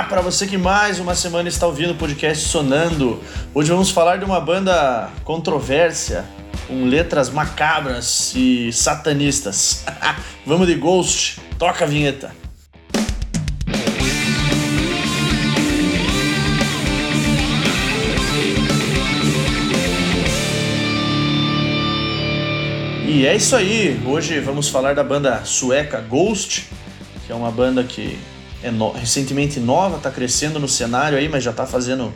Olá para você que mais uma semana está ouvindo o podcast Sonando. Hoje vamos falar de uma banda controvérsia, com letras macabras e satanistas. vamos de Ghost, toca a vinheta. E é isso aí. Hoje vamos falar da banda sueca Ghost, que é uma banda que é no... recentemente nova, está crescendo no cenário aí, mas já está fazendo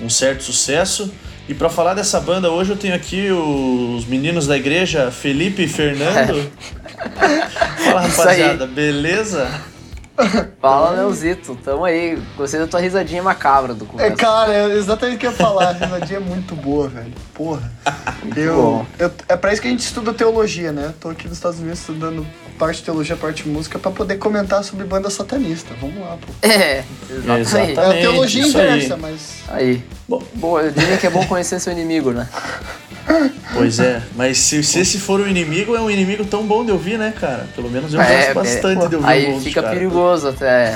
um certo sucesso. E para falar dessa banda hoje eu tenho aqui os meninos da igreja Felipe e Fernando. Fala rapaziada, beleza? Fala, Leozito, tamo aí. Gostei da tua risadinha macabra do começo. É, cara, é exatamente o que eu ia falar. A risadinha é muito boa, velho. Porra. eu, eu, é pra isso que a gente estuda teologia, né? Tô aqui nos Estados Unidos estudando parte de teologia, parte de música, pra poder comentar sobre banda satanista. Vamos lá, pô. É, exatamente. exatamente. É a teologia inversa, mas. Aí. Bom, boa, eu diria que é bom conhecer seu inimigo, né? Pois é, mas se, se esse for o um inimigo, é um inimigo tão bom de ouvir, né, cara? Pelo menos eu é, gosto bastante é, de ouvir Aí Ghost, fica cara. perigoso até. É,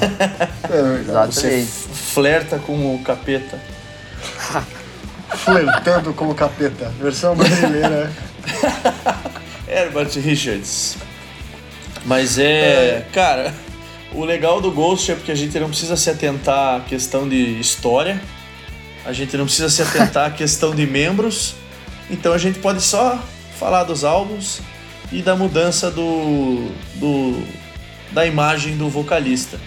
Exatamente. Você flerta com o capeta. Flertando com o capeta. Versão brasileira. Herbert Richards. Mas é, é, cara, o legal do Ghost é porque a gente não precisa se atentar à questão de história, a gente não precisa se atentar à questão de membros, então a gente pode só falar dos álbuns e da mudança do, do da imagem do vocalista.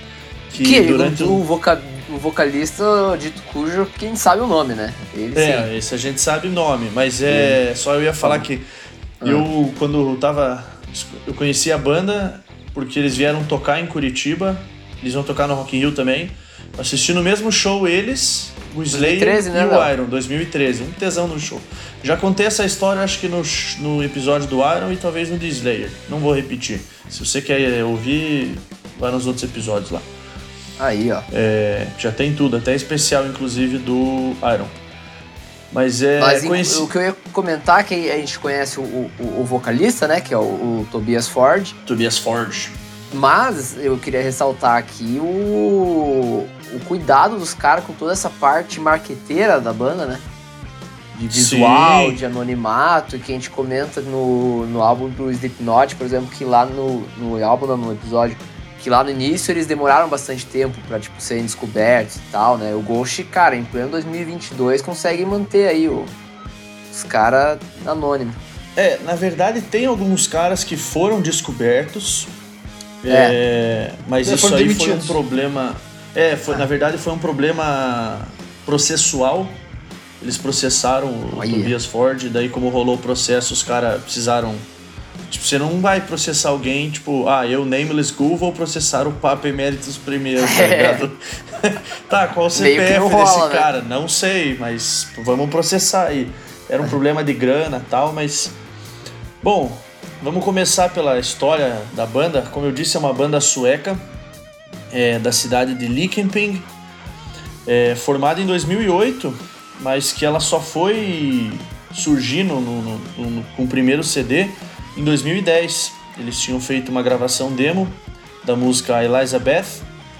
Que, que durante o, voca, o vocalista dito cujo quem sabe o nome, né? Ele, é, sim. esse a gente sabe o nome, mas é só eu ia falar que ah. eu quando eu tava eu conheci a banda porque eles vieram tocar em Curitiba, eles vão tocar no Rock in Rio também. Assisti no mesmo show eles o Slayer 2013, né, e o Iron, 2013. Um tesão no show. Já contei essa história, acho que no, no episódio do Iron e talvez no de Slayer. Não vou repetir. Se você quer ouvir, vai nos outros episódios lá. Aí, ó. É, já tem tudo, até especial, inclusive, do Iron. Mas é. Mas conheci... o que eu ia comentar é que a gente conhece o, o, o vocalista, né? Que é o, o Tobias Ford. Tobias Ford. Mas eu queria ressaltar aqui o, o cuidado dos caras com toda essa parte marqueteira da banda, né? De visual, Sim. de anonimato, que a gente comenta no, no álbum do Slipknot, por exemplo, que lá no, no álbum, no episódio, que lá no início eles demoraram bastante tempo para tipo, serem descobertos e tal, né? O Ghost, cara, em pleno 2022 consegue manter aí o, os caras anônimos. É, na verdade tem alguns caras que foram descobertos, é. é mas isso aí demitidos. foi um problema é, foi, na verdade foi um problema processual. Eles processaram o Aí. Tobias Ford, daí como rolou o processo, os caras precisaram. Tipo, você não vai processar alguém, tipo, ah, eu, Nameless Ghoul, vou processar o Papa Emeritus primeiro, tá ligado? tá, qual o CPF rola, desse né? cara? Não sei, mas vamos processar aí. Era um problema de grana tal, mas. Bom, vamos começar pela história da banda. Como eu disse, é uma banda sueca é, da cidade de Linköping, é, formada em 2008, mas que ela só foi surgindo no, no, no, com o primeiro CD em 2010. Eles tinham feito uma gravação demo da música Elizabeth.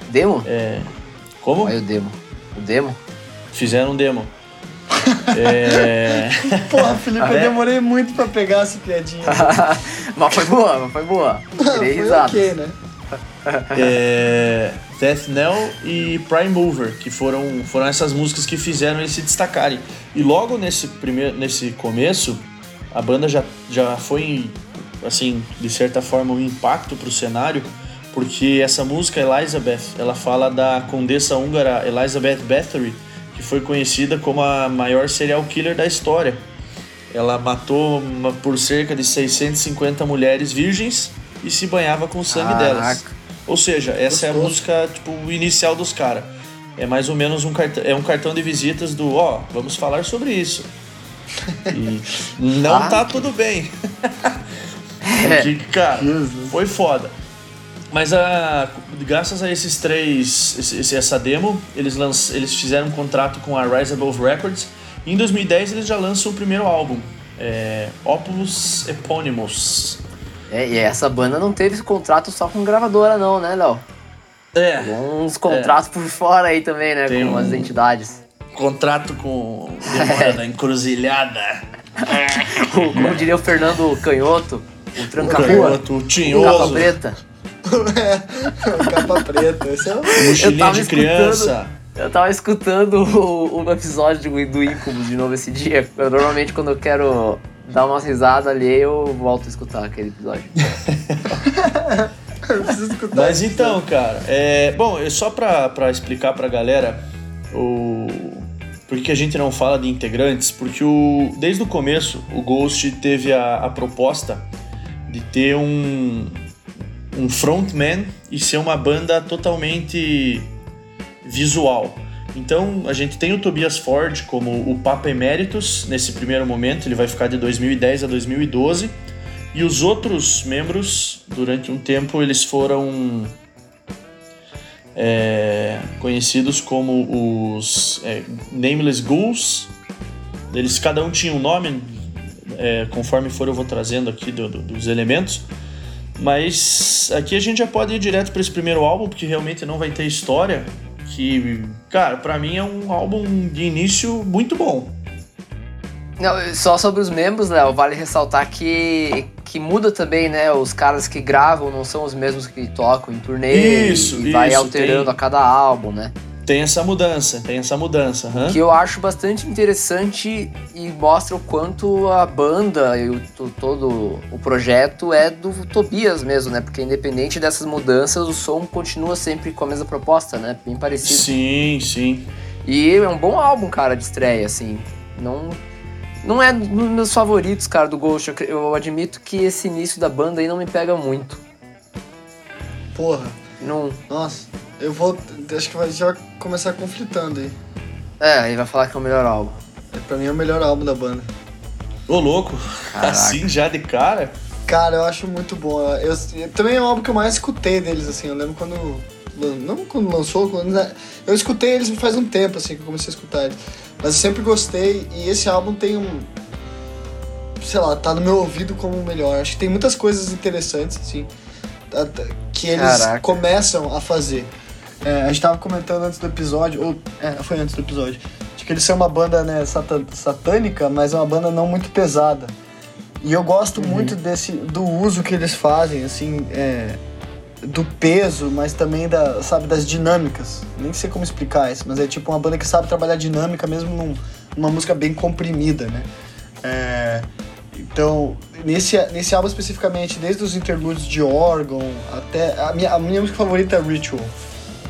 Demo? É, como? Olha o demo. O demo? Fizeram um demo. é... Porra, Felipe, eu demorei muito pra pegar essa piadinha. mas foi boa, mas foi boa. Tirei risada. Ok, né? é, Death Knell e Prime Mover, que foram, foram essas músicas que fizeram eles se destacarem. E logo nesse, primeiro, nesse começo, a banda já, já foi, assim, de certa forma, um impacto para o cenário, porque essa música, Elizabeth, ela fala da condessa húngara Elizabeth Bathory, que foi conhecida como a maior serial killer da história. Ela matou por cerca de 650 mulheres virgens e se banhava com o sangue Caraca. delas. Ou seja, essa Gostoso. é a música, tipo, inicial dos caras. É mais ou menos um cartão, é um cartão de visitas do, ó, oh, vamos falar sobre isso. E não ah, tá tudo bem. Porque, cara, foi foda. Mas a, graças a esses três, esse, essa demo, eles, lanç, eles fizeram um contrato com a Rise Above Records. E em 2010 eles já lançam o primeiro álbum, é, Opus Eponymous. É, e essa banda não teve contrato só com gravadora, não, né, Léo? É. Uns contratos é. por fora aí também, né? Tem com um... as entidades. Contrato com demora da encruzilhada. Como diria o Fernando Canhoto, o tranca-rua. O tinhoso. O capa preta. é, capa preta. Esse é o... Mochilinha de criança. Eu tava escutando o, o episódio do, do Incubus de novo esse dia. Eu, normalmente, quando eu quero dar uma risada ali, eu volto a escutar aquele episódio. Mas então, cara, é, bom, só pra, pra explicar pra galera o, por que a gente não fala de integrantes? Porque o, desde o começo o Ghost teve a, a proposta de ter um, um frontman e ser uma banda totalmente visual. Então a gente tem o Tobias Ford como o Papa Emeritus nesse primeiro momento, ele vai ficar de 2010 a 2012. E os outros membros, durante um tempo, eles foram é, conhecidos como os é, Nameless Ghouls. Eles cada um tinha um nome, é, conforme for eu vou trazendo aqui do, do, dos elementos. Mas aqui a gente já pode ir direto para esse primeiro álbum, porque realmente não vai ter história. Que, cara, para mim é um álbum de início muito bom. Não, só sobre os membros, Léo, vale ressaltar que, que muda também, né? Os caras que gravam não são os mesmos que tocam em turnê isso, e vai isso, alterando tem, a cada álbum, né? Tem essa mudança, tem essa mudança. Uhum. Que eu acho bastante interessante e mostra o quanto a banda e o, todo o projeto é do Tobias mesmo, né? Porque independente dessas mudanças, o som continua sempre com a mesma proposta, né? Bem parecido. Sim, sim. E é um bom álbum, cara, de estreia, assim. Não não é dos meus favoritos, cara, do Ghost. Eu admito que esse início da banda aí não me pega muito. Porra. Não. Nossa, eu vou. Acho que vai já começar conflitando aí. É, aí vai falar que é o melhor álbum. É, pra mim é o melhor álbum da banda. Ô, louco. Caraca. Assim já de cara? Cara, eu acho muito bom. Eu, eu, também é o álbum que eu mais escutei deles, assim. Eu lembro quando. Não quando lançou, quando, né, eu escutei eles faz um tempo, assim, que eu comecei a escutar eles. Mas eu sempre gostei e esse álbum tem um. Sei lá, tá no meu ouvido como o melhor. Acho que tem muitas coisas interessantes, assim, que eles Caraca. começam a fazer. É, a gente tava comentando antes do episódio, ou. É, foi antes do episódio. De que eles são uma banda, né, satânica, mas é uma banda não muito pesada. E eu gosto uhum. muito desse do uso que eles fazem, assim, é, do peso, mas também da, sabe, das dinâmicas. Nem sei como explicar isso, mas é tipo uma banda que sabe trabalhar dinâmica mesmo num, numa música bem comprimida, né? É, então, nesse, nesse álbum especificamente, desde os interludes de órgão até. A minha, a minha música favorita é Ritual.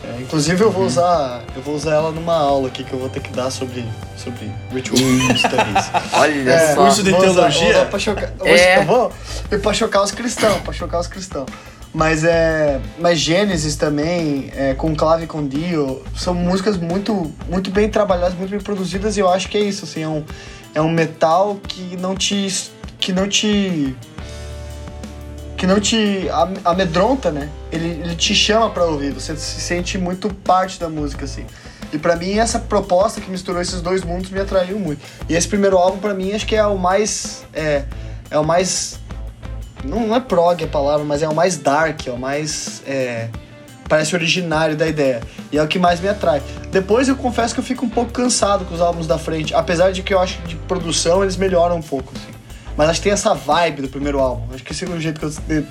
É, inclusive eu vou uhum. usar. Eu vou usar ela numa aula aqui que eu vou ter que dar sobre, sobre Ritual Studies. Olha é, só. Curso de teologia? Usar, pra chocar, é. vou, pra chocar os cristãos, pra chocar os cristãos. Mas é. Mas Gênesis também, é, com Clave com Dio, são músicas muito, muito bem trabalhadas, muito bem produzidas, e eu acho que é isso, assim, é um, é um metal que não te. que não te. Que não te amedronta, né? Ele, ele te chama pra ouvir, você se sente muito parte da música, assim. E para mim essa proposta que misturou esses dois mundos me atraiu muito. E esse primeiro álbum para mim acho que é o mais é, é o mais não, não é prog a palavra, mas é o mais dark, é o mais. É, parece originário da ideia. E é o que mais me atrai. Depois eu confesso que eu fico um pouco cansado com os álbuns da frente, apesar de que eu acho que de produção eles melhoram um pouco, assim. Mas acho que tem essa vibe do primeiro álbum. Acho que esse é o jeito que eu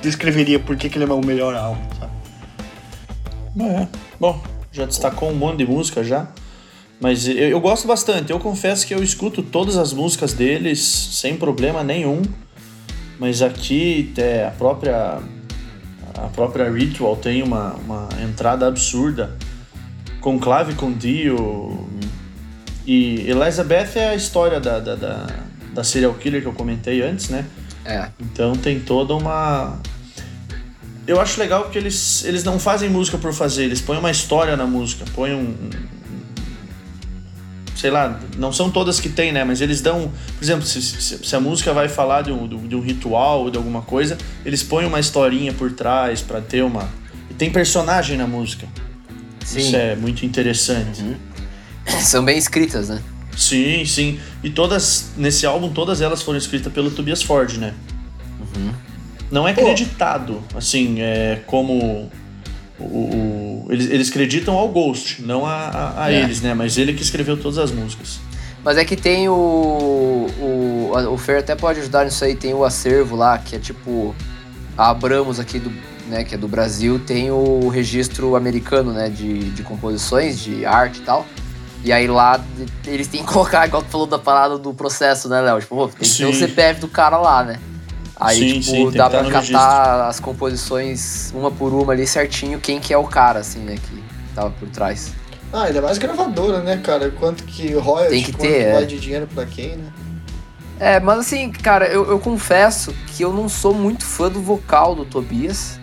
descreveria por que, ele é o melhor álbum, sabe? É. Bom, já destacou um monte de música já. Mas eu, eu gosto bastante. Eu confesso que eu escuto todas as músicas deles sem problema nenhum. Mas aqui é, a própria a própria Ritual tem uma, uma entrada absurda. Conclave com Dio. E Elizabeth é a história da, da, da, da serial killer que eu comentei antes, né? É. Então tem toda uma. Eu acho legal porque eles, eles não fazem música por fazer, eles põem uma história na música, põem um, sei lá, não são todas que tem, né? Mas eles dão, por exemplo, se, se, a música vai falar de um, de um ritual ou de alguma coisa, eles põem uma historinha por trás para ter uma. E tem personagem na música. Sim. Isso é muito interessante. Uhum. São bem escritas, né? Sim, sim. E todas, nesse álbum, todas elas foram escritas pelo Tobias Ford, né? Uhum. Não é acreditado, assim, é, como O, o, eles, eles acreditam ao Ghost, não a, a, a é. eles, né? Mas ele que escreveu todas as músicas. Mas é que tem o. O, o Fer até pode ajudar nisso aí, tem o acervo lá, que é tipo. A Abramos aqui do. Né, que é do Brasil, tem o registro americano, né? De, de composições, de arte e tal. E aí lá eles têm que colocar, igual tu falou da parada do processo, né, Léo? Tipo, pô, tem que sim. ter o CPF do cara lá, né? Aí, sim, tipo, sim, dá pra catar registro. as composições uma por uma ali certinho, quem que é o cara, assim, né, que tava por trás. Ah, ainda mais gravadora, né, cara? Quanto que royalty, Tem que quanto ter, vai é. de dinheiro pra quem, né? É, mas assim, cara, eu, eu confesso que eu não sou muito fã do vocal do Tobias.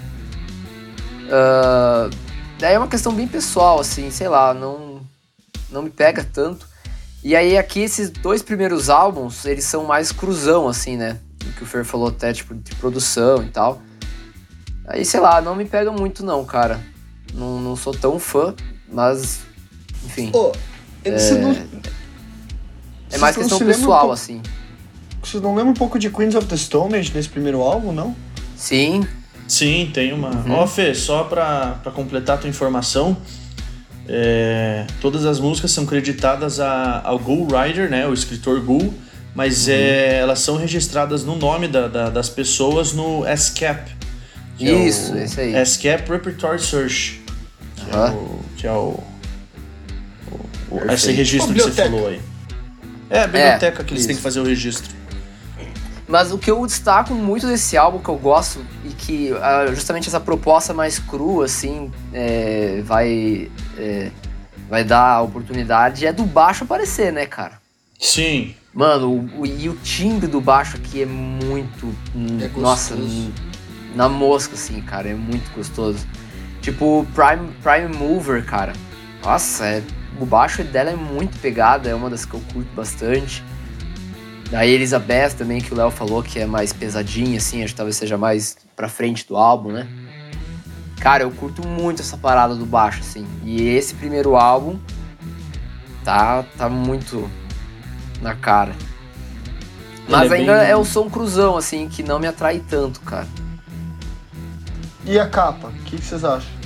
Uh, daí é uma questão bem pessoal, assim, sei lá, não, não me pega tanto. E aí aqui esses dois primeiros álbuns, eles são mais cruzão, assim, né? O que o Fer falou até, tipo, de produção e tal. Aí, sei lá, não me pega muito não, cara. Não, não sou tão fã, mas enfim. Oh, é, não... é mais questão pessoal, um assim. Você não lembra um pouco de Queens of the Stone Age nesse primeiro álbum, não? Sim. Sim, tem uma. Uhum. Ó, uhum. oh, Fê, só pra, pra completar a tua informação, é, todas as músicas são creditadas a, ao Ghoul Rider, né? O escritor Ghoul, mas uhum. é, elas são registradas no nome da, da, das pessoas no SCAP. Isso, é o, esse aí. SCAP Repertoire Search. Que, uhum. é o, que é o Perfeito. esse registro que você falou aí. É, a biblioteca é, que eles isso. têm que fazer o registro. Mas o que eu destaco muito desse álbum que eu gosto e que uh, justamente essa proposta mais crua, assim, é, vai, é, vai dar a oportunidade é do baixo aparecer, né, cara? Sim. Mano, o, o, e o timbre do baixo aqui é muito. É nossa, na mosca, assim, cara, é muito gostoso. Tipo, Prime, Prime Mover, cara. Nossa, é o baixo dela é muito pegada, é uma das que eu curto bastante. Daí Elizabeth também, que o Léo falou que é mais pesadinha, assim, acho que talvez seja mais pra frente do álbum, né? Cara, eu curto muito essa parada do baixo, assim. E esse primeiro álbum tá, tá muito na cara. Mas é ainda bem... é o som cruzão, assim, que não me atrai tanto, cara. E a capa? O que vocês acham?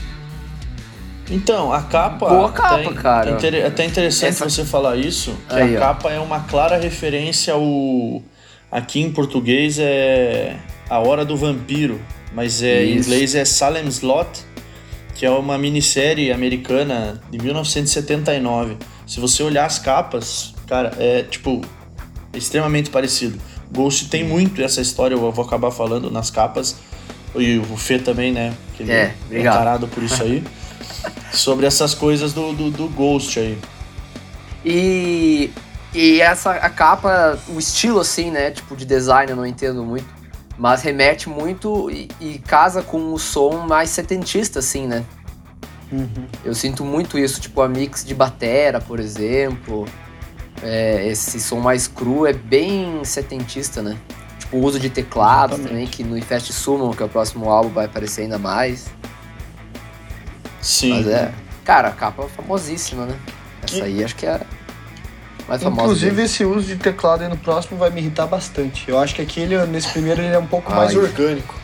Então, a capa. Boa capa, até, cara. É até interessante Essa... você falar isso, que Aí, a ó. capa é uma clara referência ao. Aqui em português é A Hora do Vampiro, mas é, em inglês é Salem Slot, que é uma minissérie americana de 1979. Se você olhar as capas, cara, é tipo extremamente parecido. Ghost tem muito essa história, eu vou acabar falando nas capas. E o Fê também, né? Que ele é, é tarado por isso aí. sobre essas coisas do, do, do Ghost aí. E, e essa a capa, o estilo assim, né? Tipo de design eu não entendo muito, mas remete muito e, e casa com o som mais setentista, assim, né? Uhum. Eu sinto muito isso, tipo a mix de batera, por exemplo. É, esse som mais cru é bem setentista, né? Tipo o uso de teclado Exatamente. também, que no Infest Summon, que é o próximo álbum, vai aparecer ainda mais. Sim. Mas é. Cara, a capa é famosíssima, né? Essa aí acho que é mais famosa. Inclusive, dele. esse uso de teclado aí no próximo vai me irritar bastante. Eu acho que aquele, nesse primeiro, ele é um pouco Ai. mais orgânico.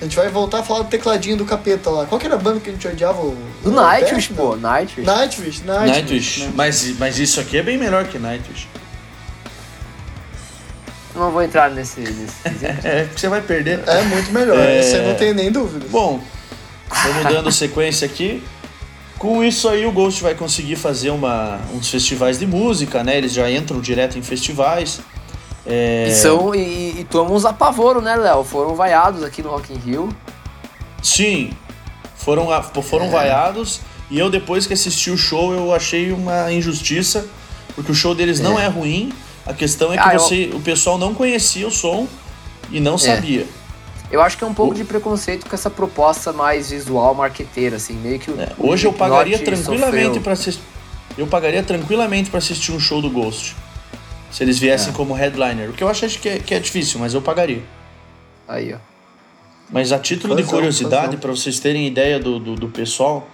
A gente vai voltar a falar do tecladinho do capeta lá. Qual que era a banda que a gente odiava? Do Nightwish, pô. Nightwish. Nightwish, Nightwish. Nightwish. Mas, mas isso aqui é bem melhor que Nightwish. Não vou entrar nesse... nesse é, porque você vai perder. É muito melhor, é... você não tem nem dúvida. Bom, Vamos dando sequência aqui. Com isso aí o Ghost vai conseguir fazer uma, uns festivais de música, né? Eles já entram direto em festivais. É... E, são, e, e tomam uns apavoros, né, Léo? Foram vaiados aqui no Rock in Rio. Sim, foram, foram é. vaiados. E eu, depois que assisti o show, eu achei uma injustiça, porque o show deles é. não é ruim. A questão é que ah, você, eu... o pessoal não conhecia o som e não é. sabia. Eu acho que é um pouco o... de preconceito com essa proposta mais visual, marqueteira, assim, meio que. É, hoje eu pagaria tranquilamente para assistir. Eu pagaria tranquilamente para assistir um show do Ghost. Se eles viessem é. como headliner. O que eu acho que é, que é difícil, mas eu pagaria. Aí, ó. Mas a título de curiosidade, para vocês terem ideia do, do, do pessoal,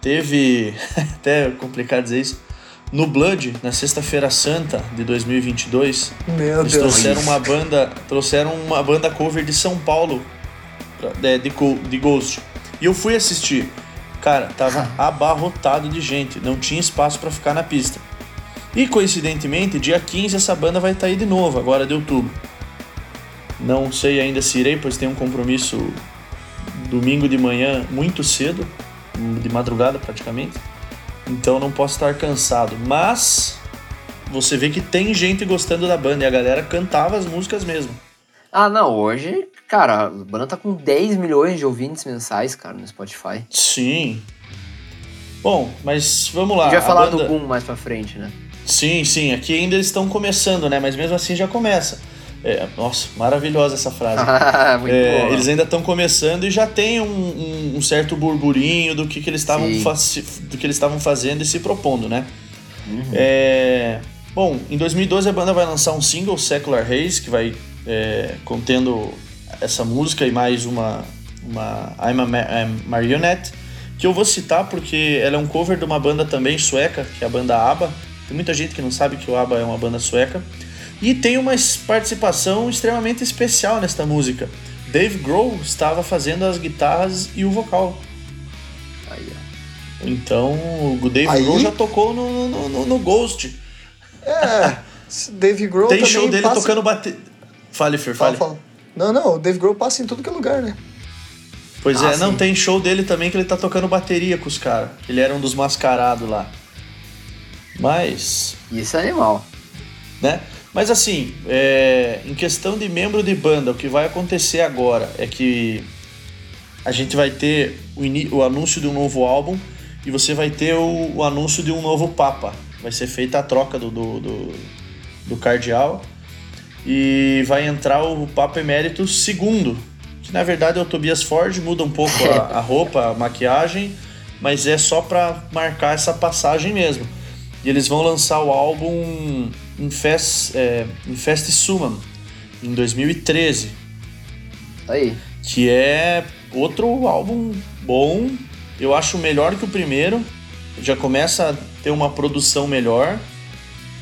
teve. até complicado dizer isso no Blood, na Sexta-feira Santa de 2022, Meu eles Deus. trouxeram uma banda, trouxeram uma banda cover de São Paulo de, de, de Ghost. E eu fui assistir. Cara, tava abarrotado de gente, não tinha espaço para ficar na pista. E coincidentemente, dia 15 essa banda vai estar tá aí de novo, agora de outubro. Não sei ainda se irei, pois tem um compromisso domingo de manhã muito cedo, de madrugada praticamente. Então não posso estar cansado, mas você vê que tem gente gostando da banda e a galera cantava as músicas mesmo. Ah, não, hoje, cara, a banda tá com 10 milhões de ouvintes mensais, cara, no Spotify. Sim. Bom, mas vamos lá. A gente vai falar banda... do Boom mais pra frente, né? Sim, sim, aqui ainda eles estão começando, né? Mas mesmo assim já começa. É, nossa, maravilhosa essa frase. é, eles ainda estão começando e já tem um, um, um, certo burburinho do que, que eles estavam do que eles estavam fazendo e se propondo, né? Uhum. É, bom, em 2012 a banda vai lançar um single, Secular Haze, que vai é, contendo essa música e mais uma, uma I'm a Marionette, que eu vou citar porque ela é um cover de uma banda também sueca, que é a banda ABBA. Tem muita gente que não sabe que o ABBA é uma banda sueca. E tem uma participação extremamente especial nesta música. Dave Grohl estava fazendo as guitarras e o vocal. Aí, então o Dave Aí? Grohl já tocou no, no, no, no Ghost. É, Dave Grohl Tem show dele passa... tocando bateria. Fale, Fer, fale. Fala, fala. Não, não, o Dave Grohl passa em tudo que é lugar, né? Pois ah, é, sim. não, tem show dele também que ele tá tocando bateria com os caras. Ele era um dos mascarados lá. Mas. Isso é animal. Né? Mas assim, é, em questão de membro de banda, o que vai acontecer agora é que a gente vai ter o, o anúncio de um novo álbum e você vai ter o, o, anúncio de um novo Papa. Vai ser feita a troca do, do, do, do cardeal e vai entrar o Papa Emérito segundo, que na verdade é o Tobias Ford, muda um pouco a, a roupa, a maquiagem, mas é só para marcar essa passagem mesmo. E eles vão lançar o álbum Infest, é, Infest Summon, em 2013. Aí. Que é outro álbum bom. Eu acho melhor que o primeiro. Já começa a ter uma produção melhor.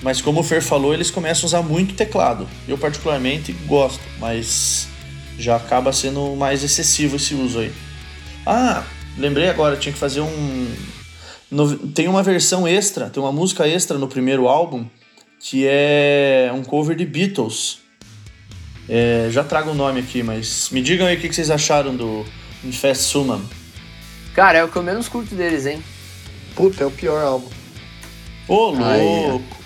Mas como o Fer falou, eles começam a usar muito teclado. Eu particularmente gosto, mas já acaba sendo mais excessivo esse uso aí. Ah, lembrei agora, tinha que fazer um. Tem uma versão extra, tem uma música extra no primeiro álbum que é um cover de Beatles. É, já trago o nome aqui, mas me digam aí o que vocês acharam do Infest Suman. Cara, é o que eu menos curto deles, hein? Puta, é o pior álbum. Ô, louco!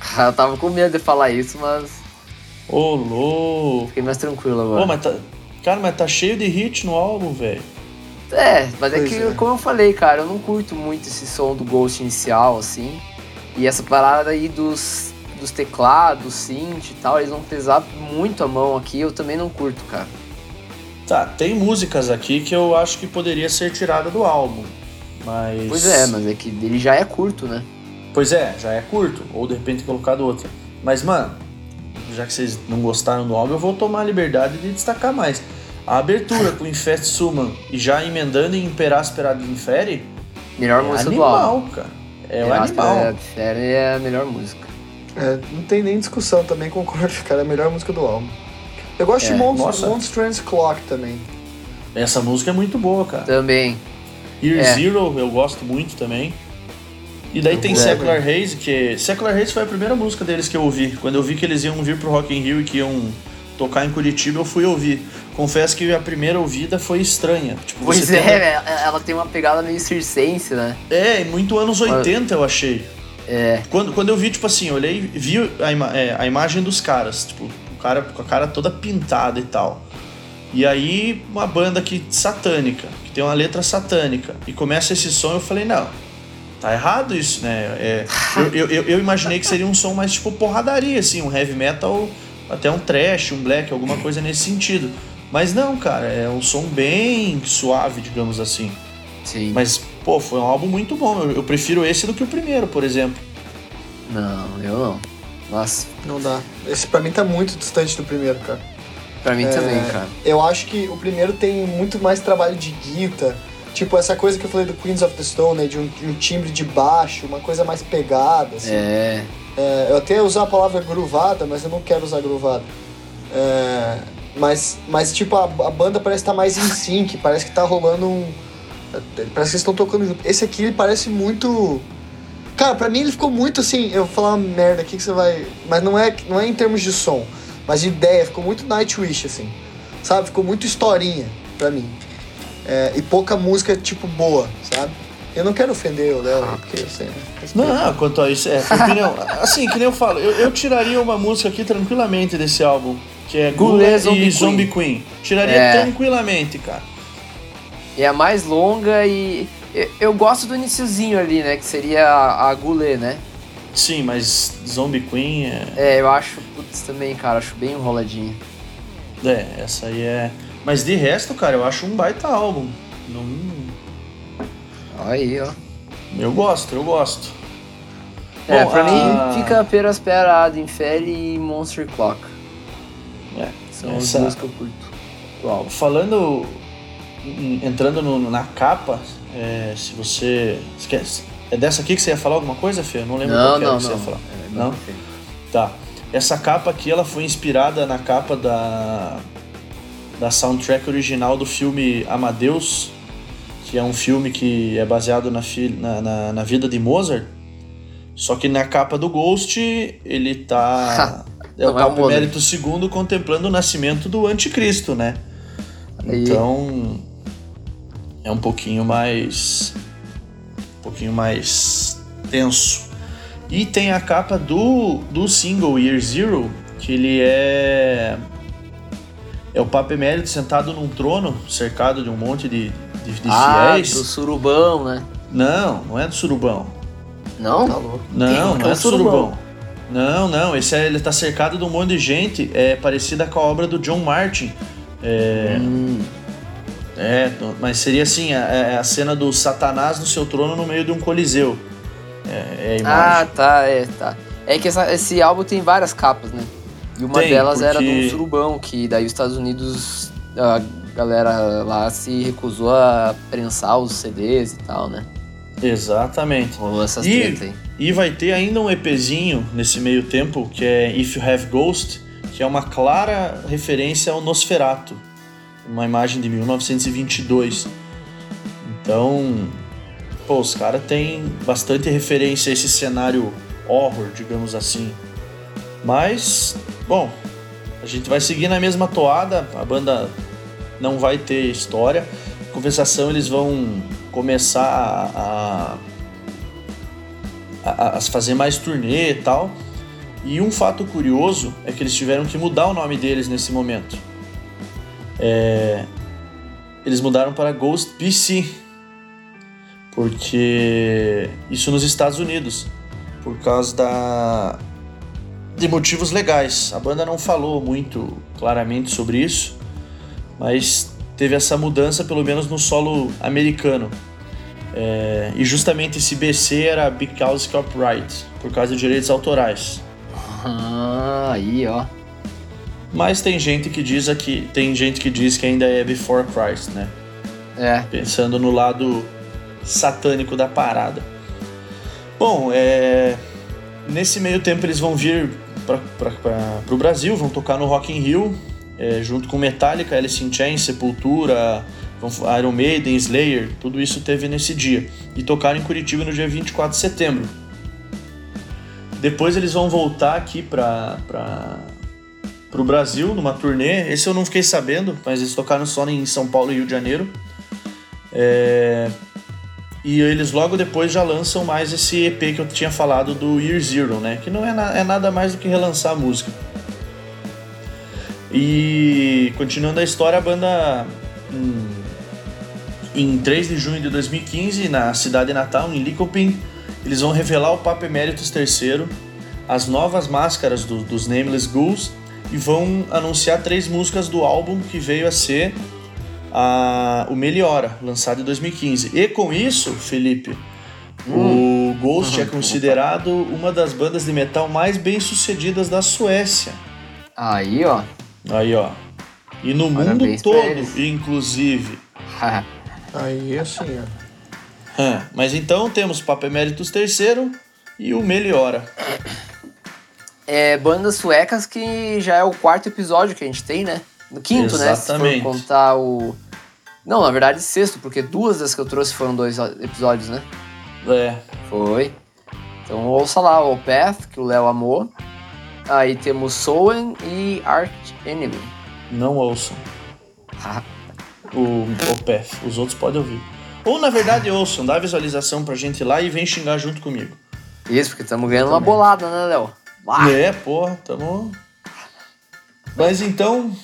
eu tava com medo de falar isso, mas. Ô, louco! Fiquei mais tranquilo agora. Ô, mas tá... Cara, mas tá cheio de hit no álbum, velho. É, mas é pois é que, é. como eu falei, cara, eu não curto muito esse som do Ghost inicial, assim. E essa parada aí dos, dos teclados, synth e tal, eles vão pesar muito a mão aqui, eu também não curto, cara. Tá, tem músicas aqui que eu acho que poderia ser tirada do álbum, mas... Pois é, mas é que ele já é curto, né? Pois é, já é curto, ou de repente colocado outra. Mas, mano, já que vocês não gostaram do álbum, eu vou tomar a liberdade de destacar mais. A abertura com Infest Suman e já emendando em Imperaspera de Infere... Melhor é música animal, do álbum. cara. É o animal. Série é a melhor música. É, não tem nem discussão também, concordo, cara. É a melhor música do álbum. Eu gosto é, de Monsters, Monsters Clock também. Essa música é muito boa, cara. Também. Year é. Zero eu gosto muito também. E daí eu tem Secular Haze, que. Secular Haze foi a primeira música deles que eu ouvi. Quando eu vi que eles iam vir pro Rock in Rio e que iam tocar em Curitiba, eu fui ouvir. Confesso que a primeira ouvida foi estranha. Tipo, pois é, tem... ela tem uma pegada meio circense, né? É, muito anos 80 eu achei. É. Quando, quando eu vi, tipo assim, olhei, vi a, ima é, a imagem dos caras, tipo, o cara com a cara toda pintada e tal. E aí, uma banda que satânica, que tem uma letra satânica, e começa esse som, eu falei, não, tá errado isso, né? É, eu, eu, eu, imaginei que seria um som mais tipo porradaria, assim, um heavy metal até um trash, um black, alguma coisa nesse sentido. Mas não, cara, é um som bem suave, digamos assim. Sim. Mas, pô, foi um álbum muito bom. Eu, eu prefiro esse do que o primeiro, por exemplo. Não, eu não. Nossa. Não dá. Esse pra mim tá muito distante do primeiro, cara. Pra mim é, também, cara. Eu acho que o primeiro tem muito mais trabalho de guitarra. Tipo, essa coisa que eu falei do Queens of the Stone, né? De um, de um timbre de baixo, uma coisa mais pegada, assim. É. É, eu até ia usar a palavra gruvada, mas eu não quero usar gruvada. É, mas, mas, tipo, a, a, banda parece estar tá mais em sync, parece que tá rolando um, Parece que estão tocando junto. Esse aqui ele parece muito. Cara, pra mim ele ficou muito assim. Eu vou falar uma merda aqui que você vai. Mas não é, não é em termos de som, mas de ideia. Ficou muito Nightwish, assim. Sabe? Ficou muito historinha pra mim. É, e pouca música, tipo, boa, sabe? Eu não quero ofender o Léo, porque eu sei, né? Não, não, quanto a isso, é. Opinião, assim, que nem eu falo, eu, eu, tiraria uma música aqui tranquilamente desse álbum, que é Gulé e Zombie Queen. Queen. Tiraria é. tranquilamente, cara. É a mais longa e. Eu, gosto do iniciozinho ali, né? Que seria a, a Goulet, né? Sim, mas Zombie Queen é. É, eu acho, putz, também, cara, acho bem enroladinho. É, essa aí é. Mas de resto, cara, eu acho um baita álbum. Não. Aí, ó. Eu gosto, eu gosto. É, Bom, pra a... mim fica apenas Pera Inferi e Monster Clock. É, São essa... as duas que eu curto. Falando. Entrando no, na capa, é, se você. Esquece. É dessa aqui que você ia falar alguma coisa, Fê? Eu não lembro não, qual não, que você ia falar. É, não? não? Tá. Essa capa aqui ela foi inspirada na capa da da soundtrack original do filme Amadeus, que é um filme que é baseado na, na, na, na vida de Mozart. Só que na capa do Ghost, ele tá. é o Papa Emérito II contemplando o nascimento do anticristo, né? Aí. Então. É um pouquinho mais. Um pouquinho mais tenso. E tem a capa do, do single Year Zero, que ele é é o Papa Emérito sentado num trono, cercado de um monte de, de, de ah, fiéis. do surubão, né? Não, não é do surubão. Não? Tá não, não é, é do surubão. surubão. Não, não, esse é, ele tá cercado de um monte de gente, é parecida com a obra do John Martin. É, hum. é mas seria assim, é, é a cena do Satanás no seu trono no meio de um coliseu. É, é a imagem. Ah, tá, é, tá. É que essa, esse álbum tem várias capas, né? E uma Tem, delas porque... era do surubão, que daí os Estados Unidos, a galera lá se recusou a prensar os CDs e tal, né? Exatamente. Rolou essas e, aí. E vai ter ainda um EPzinho nesse meio tempo, que é If You Have Ghost, que é uma clara referência ao Nosferato, uma imagem de 1922. Então, pô, os caras têm bastante referência a esse cenário horror, digamos assim. Mas, bom, a gente vai seguir na mesma toada, a banda não vai ter história. Em compensação, eles vão começar a, a, a fazer mais turnê e tal. E um fato curioso é que eles tiveram que mudar o nome deles nesse momento. É, eles mudaram para Ghost PC, porque isso nos Estados Unidos, por causa da de motivos legais. A banda não falou muito claramente sobre isso, mas teve essa mudança pelo menos no solo americano. É, e justamente esse BC era Because Copyright, por causa de direitos autorais. Ah, aí ó. Mas tem gente que diz aqui, tem gente que diz que ainda é Before Christ, né? É. Pensando no lado satânico da parada. Bom, é, nesse meio tempo eles vão vir para o Brasil, vão tocar no Rock in Rio, é, junto com Metallica, Alice in Chains, Sepultura, Iron Maiden, Slayer, tudo isso teve nesse dia. E tocaram em Curitiba no dia 24 de setembro. Depois eles vão voltar aqui para o Brasil, numa turnê. Esse eu não fiquei sabendo, mas eles tocaram só em São Paulo e Rio de Janeiro. É, e eles logo depois já lançam mais esse EP que eu tinha falado do Year Zero, né? Que não é, na, é nada mais do que relançar a música. E continuando a história, a banda em, em 3 de junho de 2015, na cidade natal, em Lycoping, eles vão revelar o Papa Emeritus III, as novas máscaras do, dos Nameless Ghouls e vão anunciar três músicas do álbum que veio a ser a, o Meliora, lançado em 2015. E com isso, Felipe, hum. o Ghost uhum. é considerado uma das bandas de metal mais bem sucedidas da Suécia. Aí, ó. Aí, ó. E no Parabéns mundo todo, inclusive. Aí, assim, ó. É, mas então temos Papa Emeritus III e o Meliora. É, bandas suecas que já é o quarto episódio que a gente tem, né? No quinto, Exatamente. né? Se for contar o, Não, na verdade, sexto, porque duas das que eu trouxe foram dois episódios, né? É. Foi. Então ouça lá o Path, que o Léo amou. Aí temos Soen e Art Enemy. Não ouçam. o, o Path. Os outros podem ouvir. Ou na verdade ouçam, dá visualização pra gente lá e vem xingar junto comigo. Isso, porque estamos ganhando uma bolada, né, Léo? É, porra, tamo. Mas então,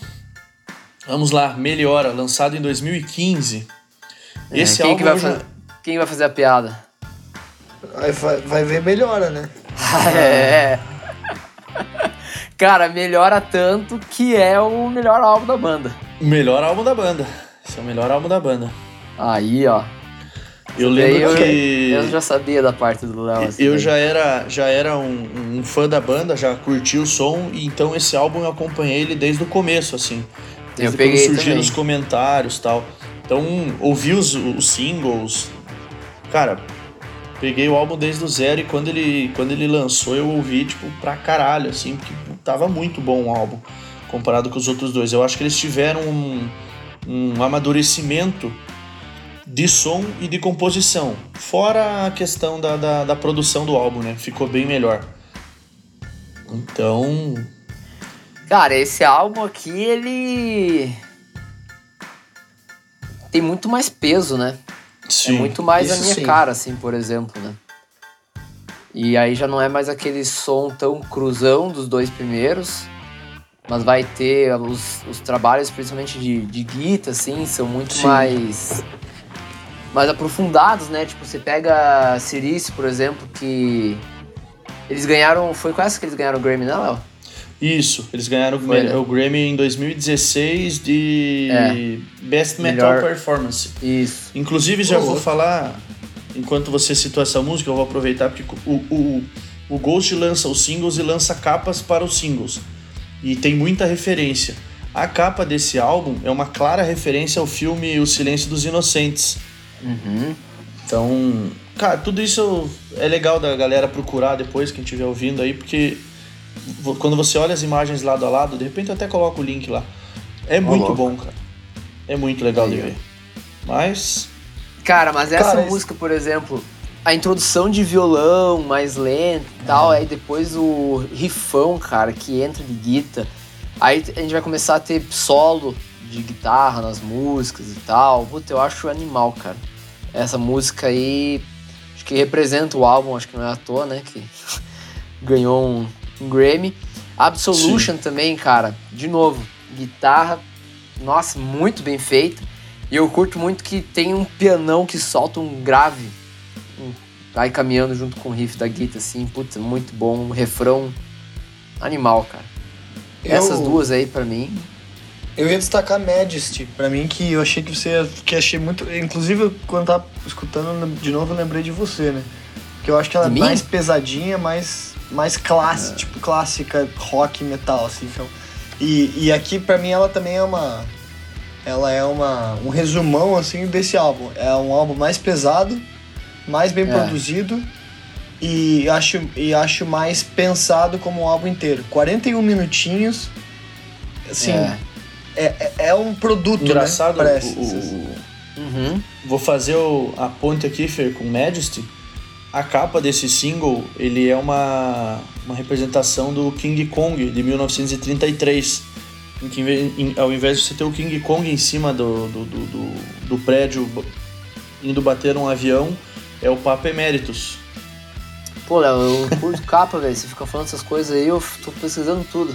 vamos lá, Melhora, lançado em 2015. É, Esse quem álbum que vai já- fa- Quem vai fazer a piada? Aí vai, vai ver melhora, né? é. Cara, melhora tanto que é o melhor álbum da banda. o melhor álbum da banda. Esse é o melhor álbum da banda. Aí, ó. Eu lembro eu, que eu já sabia da parte do Léo. assim, eu daí. já era, já era um, um fã da banda, já curti o som, e então esse álbum eu acompanhei ele desde o começo, assim. Desde Eu peguei quando surgiram os comentários e tal. Então, ouvi os, os singles. Cara, peguei o álbum desde o zero e quando ele, quando ele lançou eu ouvi, tipo, pra caralho, assim, porque tava muito bom o álbum comparado com os outros dois. Eu acho que eles tiveram um, um amadurecimento de som e de composição. Fora a questão da, da, da produção do álbum, né? Ficou bem melhor. Então, Cara, esse álbum aqui, ele. Tem muito mais peso, né? sim. é muito mais a minha sim. cara, assim, por exemplo, né? E aí já não é mais aquele som tão cruzão dos dois primeiros, mas vai ter os, os trabalhos, principalmente de, de guitarra, assim, são muito Sim. mais mais aprofundados, né? Tipo, você pega Sirius, por exemplo, que eles ganharam, foi com essa que eles ganharam o Grammy, né, Léo? Isso, eles ganharam o Grammy em 2016 de É. Best Metal Melhor- Performance. Isso. Inclusive, já vou falar, enquanto você citou essa música, eu vou aproveitar porque o, o, o Ghost lança os singles e lança capas para os singles. E tem muita referência. A capa desse álbum é uma clara referência ao filme O Silêncio dos Inocentes. Uhum. Então, cara, tudo isso é legal da galera procurar depois, quem estiver ouvindo aí, porque quando você olha as imagens lado a lado, de repente eu até coloco o link lá. É muito bom, cara. É muito legal de Aí, ó. ver. Mas, Cara, mas essa Cara, música, por exemplo, a introdução de violão mais lento e tal, aí depois o rifão, cara, que entra de guitarra. Aí a gente vai começar a ter solo de guitarra nas músicas e tal. Puta, eu acho animal, cara. Essa música aí, acho que representa o álbum, acho que não é à toa, né? Que ganhou um, um Grammy. Absolution também, cara, de novo, guitarra, nossa, muito bem feita. E eu curto muito que tem um pianão que solta um grave, vai caminhando junto com o riff da guitarra, assim, puta, muito bom, um refrão animal, cara. Eu- Essas duas aí, pra mim, Eu ia destacar Majesty, pra mim, que eu achei que você que achei muito. Inclusive, quando eu tava escutando de novo, eu lembrei de você, né? Que eu acho que ela De é mim? mais pesadinha, mais, mais clássica, tipo clássica, rock metal, assim. Então. E, e aqui, pra mim, ela também é uma. Ela é uma, um resumão, assim, desse álbum. É um álbum mais pesado, mais bem É. produzido e acho, e acho mais pensado como um álbum inteiro. 41 minutinhos. Assim, é. é, é, é um produto, engraçado, né? Parece. o- o- Uhum. Vou fazer o- a ponte aqui, Fer, com Majesty. A capa desse single, ele é uma, uma representação do King Kong de 1933. Em ao invés de você ter o King Kong em cima do, do, do, do- do prédio indo bater um avião, é o Papa Emeritus. Pô, Léo, eu curto capa, velho. Você fica falando essas coisas aí, eu tô pesquisando tudo.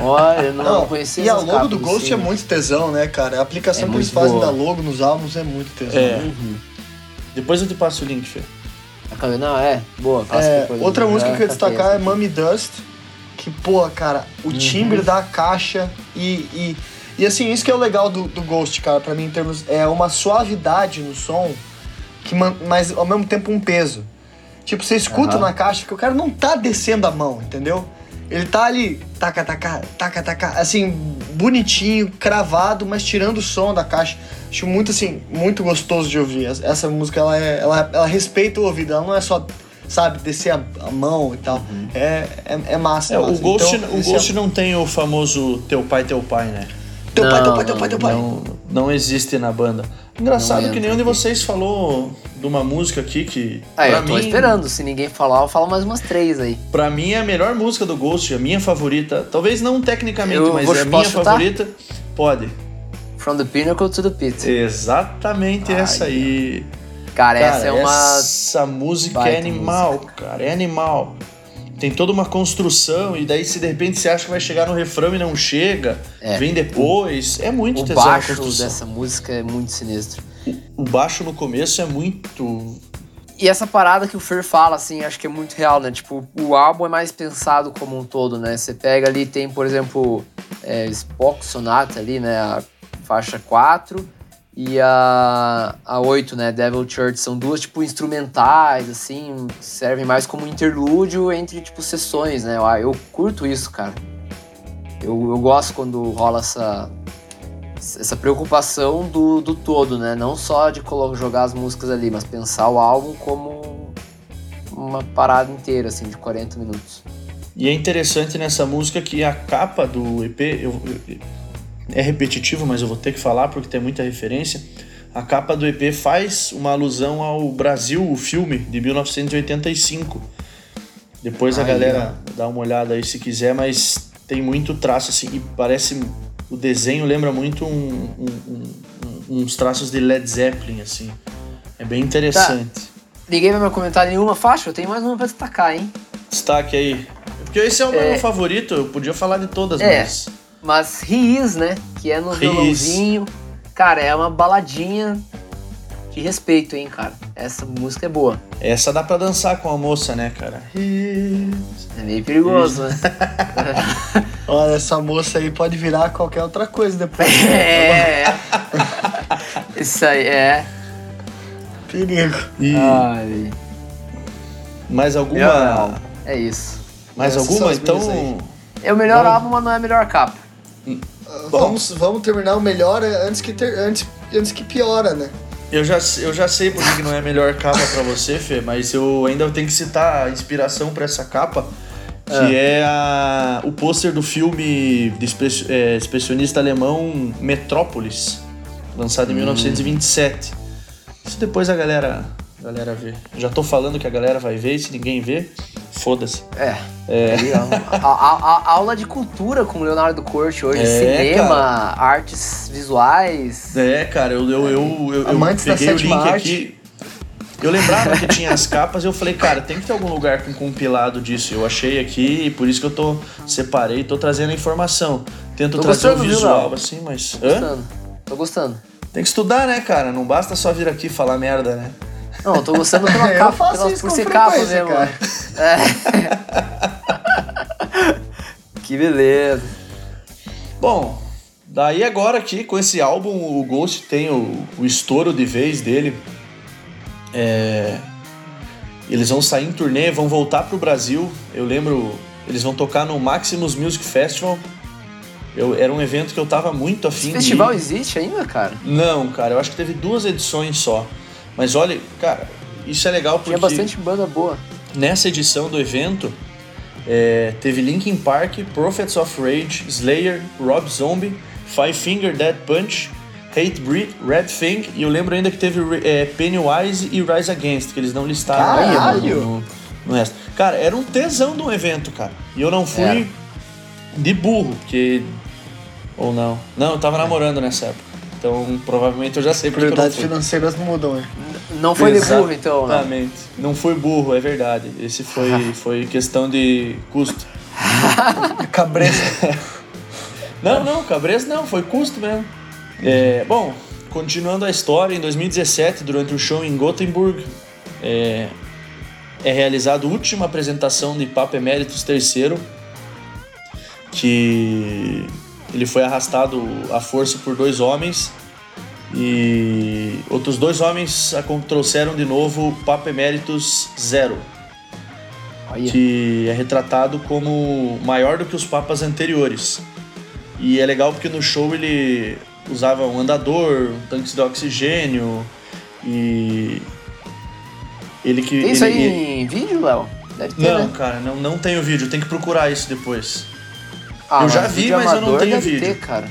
Olha, eu não, Não, conhecia e a logo do Ghost assim. é muito tesão, né, cara? A aplicação É que eles fazem boa. da logo nos álbuns é muito tesão. É. Uhum. Depois eu te passo o link. Acabei- Não, é, boa. passa É, outra música que eu ia destacar é. Mummy Dust, que, pô, cara, o timbre da caixa e, e, e assim, isso que é o legal do, do Ghost, cara, pra mim, em termos. É uma suavidade no som, que, mas ao mesmo tempo um peso. Tipo, você escuta Aham. na caixa que o cara não tá descendo a mão, entendeu? Ele tá ali, taca, taca, taca, taca, assim, bonitinho, cravado, mas tirando o som da caixa. Acho muito, assim, muito gostoso de ouvir. Essa- Essa música, ela, é, ela, ela respeita o ouvido, ela não é só, sabe, descer a, a mão e tal. É, é, é massa. É, massa. o Ghost, Então, o esse Ghost é- não tem o famoso teu pai, teu pai, né? Teu pai, teu Não, pai, teu pai, teu pai. Não, Não existe na banda. Engraçado Não que nenhum de vocês falou de uma música aqui que. É, pra eu tô mim, esperando. Se ninguém falar, eu falo mais umas três aí. Pra mim é a melhor música do Ghost, a minha favorita. Talvez não tecnicamente, Eu mas vou- é a minha chutar? favorita. Pode. From the Pinnacle to the Pit. Exatamente Ai, essa aí. Cara, Cara, essa é uma. essa música baita é animal, cara. É animal. Tem toda uma construção, e daí se de repente você acha que vai chegar no refrão e não chega, É. vem depois. É muito O baixo dessa música é muito sinistro. O baixo no começo é muito. E essa parada que o Fer fala, assim, acho que é muito real, né? Tipo, o álbum é mais pensado como um todo, né? Você pega ali, tem, por exemplo, é, Spock Sonata ali, né? A faixa 4 e a, a 8, né? Devil Church. São duas, tipo, instrumentais, assim, servem mais como interlúdio entre, tipo, sessões, né? Eu, eu curto isso, cara. Eu, eu gosto quando rola essa, essa preocupação do, do todo, né? Não só de jogar as músicas ali, mas pensar o álbum como uma parada inteira, assim, de 40 minutos. E é interessante nessa música que a capa do EP. eu- eu- é repetitivo, mas eu vou ter que falar porque tem muita referência. A capa do EP faz uma alusão ao Brasil, o filme de 1985. Depois a Aí, galera dá uma olhada aí se quiser, mas tem muito traço assim e parece o desenho lembra muito um- um- um- uns traços de Led Zeppelin assim. É bem interessante. Ninguém vai me comentar nenhuma faixa? Eu tenho mais uma pra destacar, hein? Destaque aí. Porque esse é o É. meu favorito, eu podia falar de todas, É. mas Mas He Is, né? Que é no He Is. violãozinho. Cara, é uma baladinha de respeito, hein, cara? Essa música é boa. essa dá pra dançar com a moça, né, cara? É meio perigoso, né? Olha, essa moça aí pode virar qualquer outra coisa depois. é. Isso aí é. Perigo. E Ai, mais alguma? Não. é isso. Mais Essas alguma? Então. É o melhor Vamos- álbum, mas não é a melhor capa. Vamos, vamos terminar o melhor antes que, ter, antes, antes que piora, né? eu já, eu já sei por que não é a melhor capa pra você, Fê, mas eu ainda tenho que citar a inspiração pra essa capa, que é, a, o pôster do filme de é, expressionista alemão Metrópolis, lançado em 1927. Isso depois a galera, galera vê. Já tô falando que a galera vai ver, e se ninguém vê, foda-se. É. Ó, a, a- a- aula de cultura com Leonardo Corte hoje. É, Cinema, cara. artes visuais. É, cara, eu, eu, eu, eu, eu da peguei o link arte. aqui. Eu lembrava que tinha as capas e eu falei, cara, tem que ter algum lugar com compilado disso. Eu achei aqui e por isso que eu tô separei, tô trazendo a informação. Tento Tô trazer o viu, visual Léo? assim, mas. Tô Hã? gostando. Tô gostando. Tem que estudar, né, cara? Não basta só vir aqui falar merda, né? Não, eu tô gostando pela Eu capa, faço pela, isso por com ser capa mesmo. cara. É. que beleza. Bom, daí agora aqui com esse álbum o Ghost tem o, o estouro de vez dele. É, Eles vão sair em turnê, vão voltar pro Brasil. Eu lembro, eles vão tocar no Maximus Music Festival. Eu, era um evento que eu tava muito afim Esse festival de existe ainda, cara? Não, cara, eu acho que teve duas edições só. Mas olha, cara, isso é legal porque Tinha bastante banda boa. nessa edição do evento é, teve Linkin Park, Prophets of Rage, Slayer, Rob Zombie, Five Finger Dead Punch, Hate Breed, Red Thing e eu lembro ainda que teve é, Pennywise e Rise Against, que eles não listaram aí Caralho! no, no, no resto. Cara, era um tesão de um evento, cara. E eu não fui Era. de burro, porque. Ou não. Não, eu tava namorando nessa época. Então provavelmente eu já sei porque Prioridades financeiras mudam, né? Não foi de burro, então, não. Exatamente. Não foi burro, é verdade. Esse foi, foi questão de custo. Cabresto. Não, não, Cabres não, foi custo mesmo. É, bom, continuando a história, em 2017, durante um show em Gothenburg, é, é realizada a última apresentação de Papa Emeritus III, que ele foi arrastado à força por dois homens e outros dois homens trouxeram de novo o Papa Emeritus Zero, Olha. que é retratado como maior do que os papas anteriores. E é legal porque no show ele usava um andador, um tanque de oxigênio e ele que Tem isso ele- aí em vídeo, Léo? Deve ter, não, né? cara, não, não tenho vídeo, tem que procurar isso depois. Ah, eu já vi, mas eu não tenho vídeo. Ter, cara.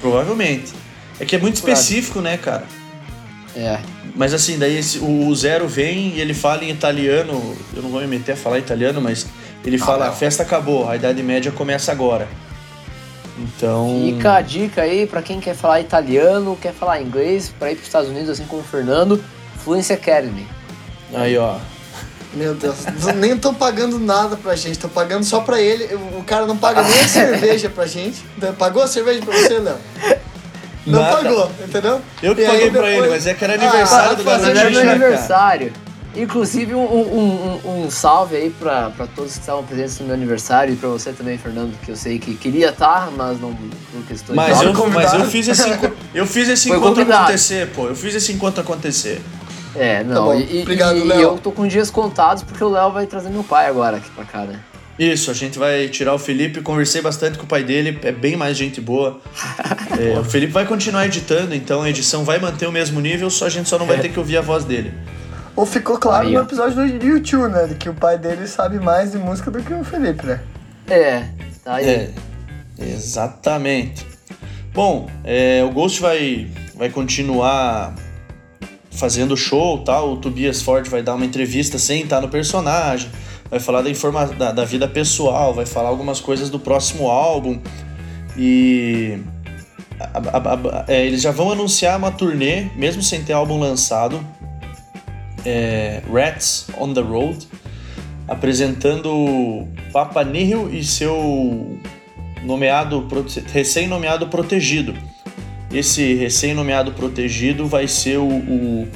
Provavelmente. É que é muito específico, né, cara? É. Mas assim, daí esse, o Zero vem e ele fala em italiano. Eu não vou me meter a falar italiano, mas ele Ah, fala: não. a festa acabou, a Idade Média começa agora. Então. Fica a dica aí pra quem quer falar italiano, quer falar inglês, pra ir pros Estados Unidos, assim como o Fernando, Fluency Academy. Aí, ó. Meu Deus, nem tô pagando nada pra gente, tô pagando só pra ele. O cara não paga nem a cerveja pra gente. Pagou a cerveja pra você, Léo? Não Nada. pagou, entendeu? Eu que E paguei pra depois- ele, mas é que era Ah, aniversário do vai Mas fazer era meu aniversário. Inclusive, um, um, um, um salve aí pra, pra todos que estavam presentes no meu aniversário e pra você também, Fernando, que eu sei que queria estar, mas não por questões Mas Não, eu, mas eu fiz esse, eu fiz esse Foi encontro convidado. acontecer, pô. Eu fiz esse encontro acontecer. É, não. bom. e, e- Obrigado, e Léo. eu tô com dias contados porque o Léo vai trazer meu pai agora aqui pra cá, né? Isso, a gente vai tirar o Felipe. Conversei bastante com o pai dele, é bem mais gente boa. É, o Felipe vai continuar editando, então a edição vai manter o mesmo nível, só a gente só não vai ter que ouvir a voz dele. Ou ficou claro Aí, no episódio do YouTube, né? De que o pai dele sabe mais de música do que o Felipe, né? É, tá aí. É, exatamente. Bom, é, o Ghost vai, vai continuar fazendo show tal. O Tobias Ford vai dar uma entrevista sem estar no personagem, vai falar da, informa da, da vida pessoal, vai falar algumas coisas do próximo álbum. E a- a- a- é, eles já vão anunciar uma turnê, mesmo sem ter álbum lançado. É, Rats on the Road, apresentando Papa Nihil e seu nomeado recém-nomeado protegido. Esse recém-nomeado protegido vai ser o, o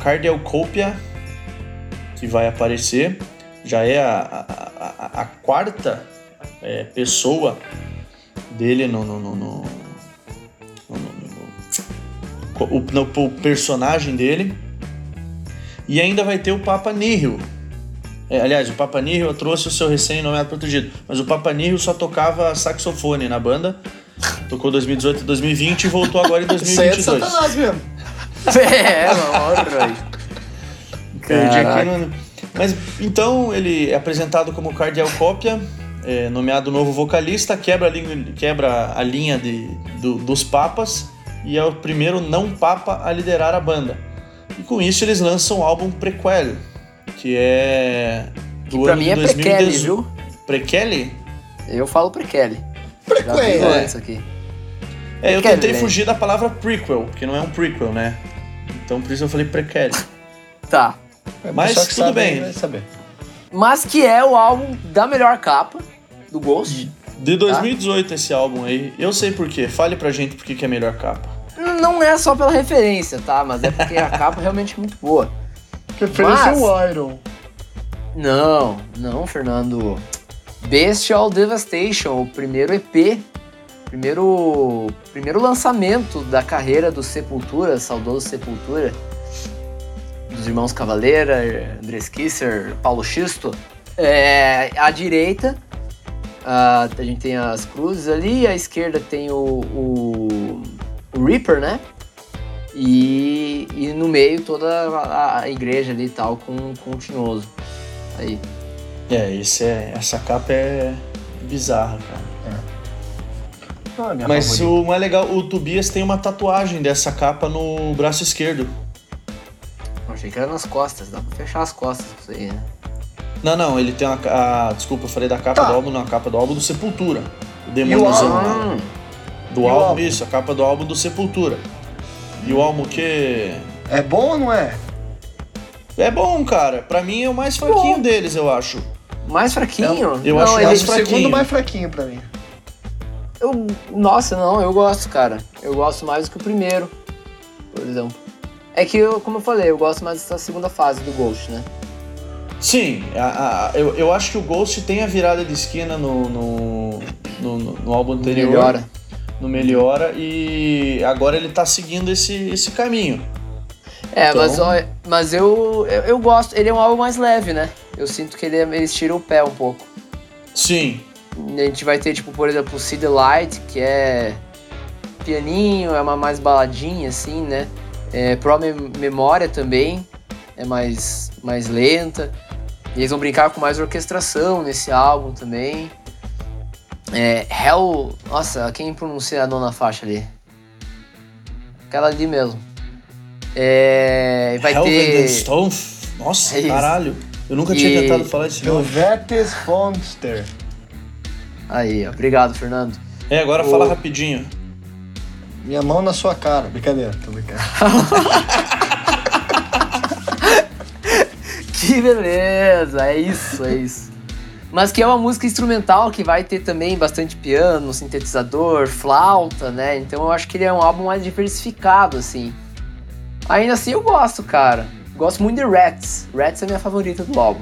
que vai aparecer. Já é a, a- a- quarta é, pessoa dele no, no, no- no- o, no- o personagem dele. E ainda vai ter o Papa Nihil. É, aliás, o Papa Nihil trouxe o seu recém-nomeado protegido. Mas o Papa Nihil só tocava saxofone na banda. Tocou 2018 e 2020 e voltou agora em Isso aí é de 2022. Satanás mesmo. É, mano, Perdi aqui no... Mas então ele é apresentado como Cardial Cópia, é, nomeado novo vocalista, quebra a linha, quebra a linha de, do- dos papas e é o primeiro não papa a liderar a banda. E com isso eles lançam o álbum Prequel, que é do Pra ano mim de é prequele, 2018. viu? Prequel? Eu falo Prequel, vi é. antes aqui. É, eu Prequel, tentei né? fugir da palavra prequel, que não é um prequel, né? Então por isso eu falei prequel. Tá. Mas Pessoal que tudo sabe bem. Vai saber. Mas que é o álbum da melhor capa do Ghost. De 2018 esse álbum aí. Eu sei por quê. Fale pra gente por que que é a melhor capa. Não é só pela referência, tá? Mas é porque a capa realmente é muito boa. Referência Mas- ao Iron. Não, não, Fernando. Bestial Devastation, o primeiro EP, primeiro, primeiro lançamento da carreira do Sepultura, saudoso Sepultura, dos irmãos Cavaleira, Andrés Kisser, Paulo Xisto. É, à direita, a, a gente tem as cruzes ali, à esquerda tem o, o, o Reaper, né? E, e no meio toda a, a igreja ali e tal, com, com o tinhoso. Aí. É, esse é, essa capa é bizarra, cara. Ah, minha Mas favorita. o mais legal, o Tobias tem uma tatuagem dessa capa no braço esquerdo. Eu achei que era nas costas, dá pra fechar as costas isso aí, né? Não, não, ele tem uma. A, desculpa, eu falei da capa Tá. do álbum, não, a capa do álbum do Sepultura. O o demôniozão álbum? lá. Hum, Do E o álbum, álbum? isso, a capa do álbum do Sepultura. E o álbum que. É bom ou não é? É bom, cara. Pra mim é o mais fraquinho deles, eu acho. mais fraquinho? Eu não, acho ele, mais o fraquinho. segundo mais fraquinho pra mim. eu, Nossa, não, eu gosto, cara. Eu gosto mais do que o primeiro, por exemplo. É que, eu, como eu falei, eu gosto mais dessa segunda fase do Ghost, né? Sim, a- a- eu, eu acho que o Ghost tem a virada de esquina no, no, no, no álbum anterior. Melhora. No Melhora. E agora ele tá seguindo esse, esse caminho. É, Então- mas, olha, mas eu, eu, eu gosto. Ele é um álbum mais leve, né? Eu sinto que ele, é- eles tiram o pé um pouco. Sim. A gente vai ter, tipo, por exemplo, o Light, que é pianinho, é uma mais baladinha, assim, né? É, Pro Mem- Memória também é mais, mais lenta. E eles vão brincar com mais orquestração nesse álbum também. É, Hell... Nossa, quem pronuncia a nona faixa ali? aquela ali mesmo. É, vai Helvet ter. Stone? Nossa, É isso. caralho. Eu nunca E- tinha tentado falar esse nome. Helvetes Fonster. Aí, obrigado, Fernando. É, agora O- fala rapidinho. Minha mão na sua cara. Brincadeira, tô brincando. Que beleza, é isso, é isso. Mas que é uma música instrumental que vai ter também bastante piano, sintetizador, flauta, né? Então eu acho que ele é um álbum mais diversificado, assim. Ainda assim eu gosto, cara. Gosto muito de Rats. Rats é minha favorita do álbum.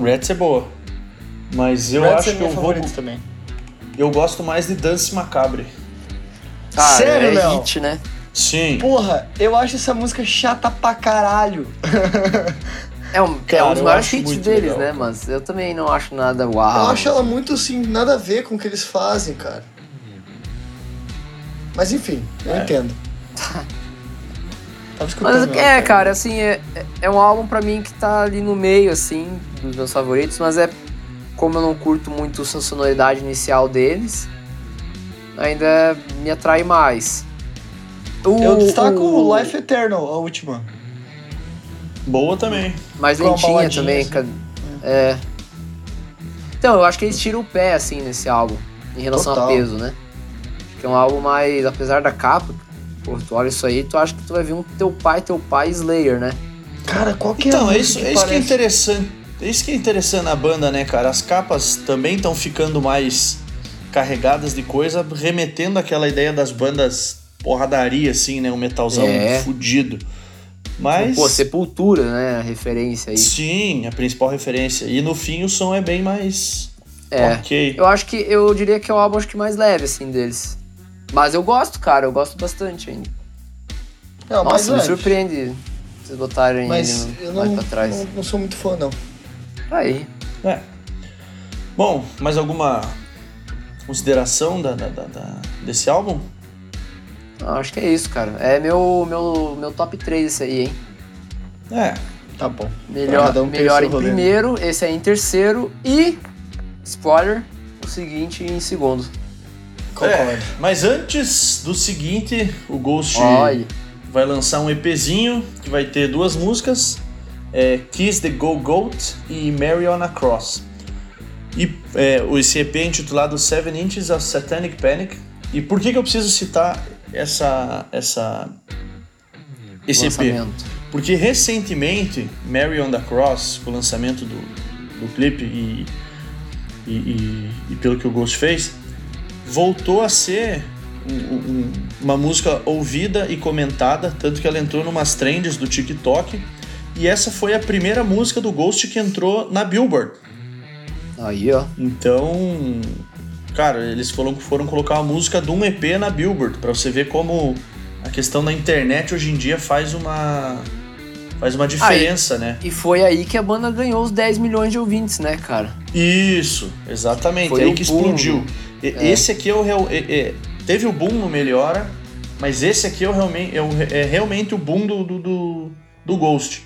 Rats é boa. Mas eu Rats acho é que eu vou. também. Eu gosto mais de Dance Macabre. Cara, Sério, é hit, né? Sim. Porra, eu acho essa música chata pra caralho. É um, é Cara, um dos maiores hits deles, legal, né? cara. Mas eu também não acho nada uau. Eu acho ela muito assim, nada a ver com o que eles fazem, cara. Mas enfim, eu É. entendo. Tava escutando. Mas ela, é, cara, assim, é, é um álbum pra mim que tá ali no meio, assim, dos meus favoritos, mas é como eu não curto muito a sonoridade inicial deles, ainda me atrai mais. O, Eu destaco o- Life Eternal, a última. Boa também. mais com lentinha também. assim. É. Então, eu acho que eles tiram o pé, assim, nesse álbum, em relação Total. a peso, né? Que é um álbum mais, apesar da capa, pô, tu olha isso aí, tu acha que tu vai ver um teu pai, teu pai Slayer, né? Cara, qual que é Então, a é isso, é isso que é interessante. É isso que é interessante na banda, né, cara? As capas também estão ficando mais carregadas de coisa, remetendo àquela ideia das bandas porradaria, assim, né? Um metalzão É. fudido. Mas. Pô, Sepultura, né? A referência aí. Sim, a principal referência. E no fim o som é bem mais. É. Ok. Eu acho que eu diria que é o álbum acho que mais leve, assim, deles. Mas eu gosto, cara, eu gosto bastante ainda. Não, mas Nossa, me leve. surpreende vocês botarem Mas ele eu mais pra trás. não, não sou muito fã, não. Aí. É. Bom, mais alguma consideração da, da- da- da- desse álbum? Ah, Acho que é isso, cara. É meu, meu, meu top 3 esse aí, hein? É. Tá bom. Melhor, um melhor em rolê. primeiro, esse aí em terceiro e. Spoiler, o seguinte em segundo. Concordo. É, mas antes do seguinte, o Ghost Olha. vai lançar um EPzinho que vai ter duas músicas: é, Kiss the Go Goat e Mary on a Cross. E é, esse EP é intitulado Seven Inches of Satanic Panic. E por que, que eu preciso citar essa, essa, esse EP? Porque recentemente, Mary on the Cross, com o lançamento do, do clipe e, e, e- e pelo que o Ghost fez, voltou a ser um- um- uma música ouvida e comentada, tanto que ela entrou numas trends do TikTok. E essa foi a primeira música do Ghost que entrou na Billboard. Aí, ó. Então, cara, eles foram, foram colocar a música de um EP na Billboard, pra você ver como a questão da internet hoje em dia faz uma faz uma diferença, né? E foi aí que a banda ganhou os 10 milhões de ouvintes, né, cara? Isso, exatamente. Foi é aí que boom. explodiu. E- É. Esse aqui é o real, é- é- teve o boom no Melhora, mas esse aqui é, o realmente, é, o- é realmente o boom do, do, do, do Ghost.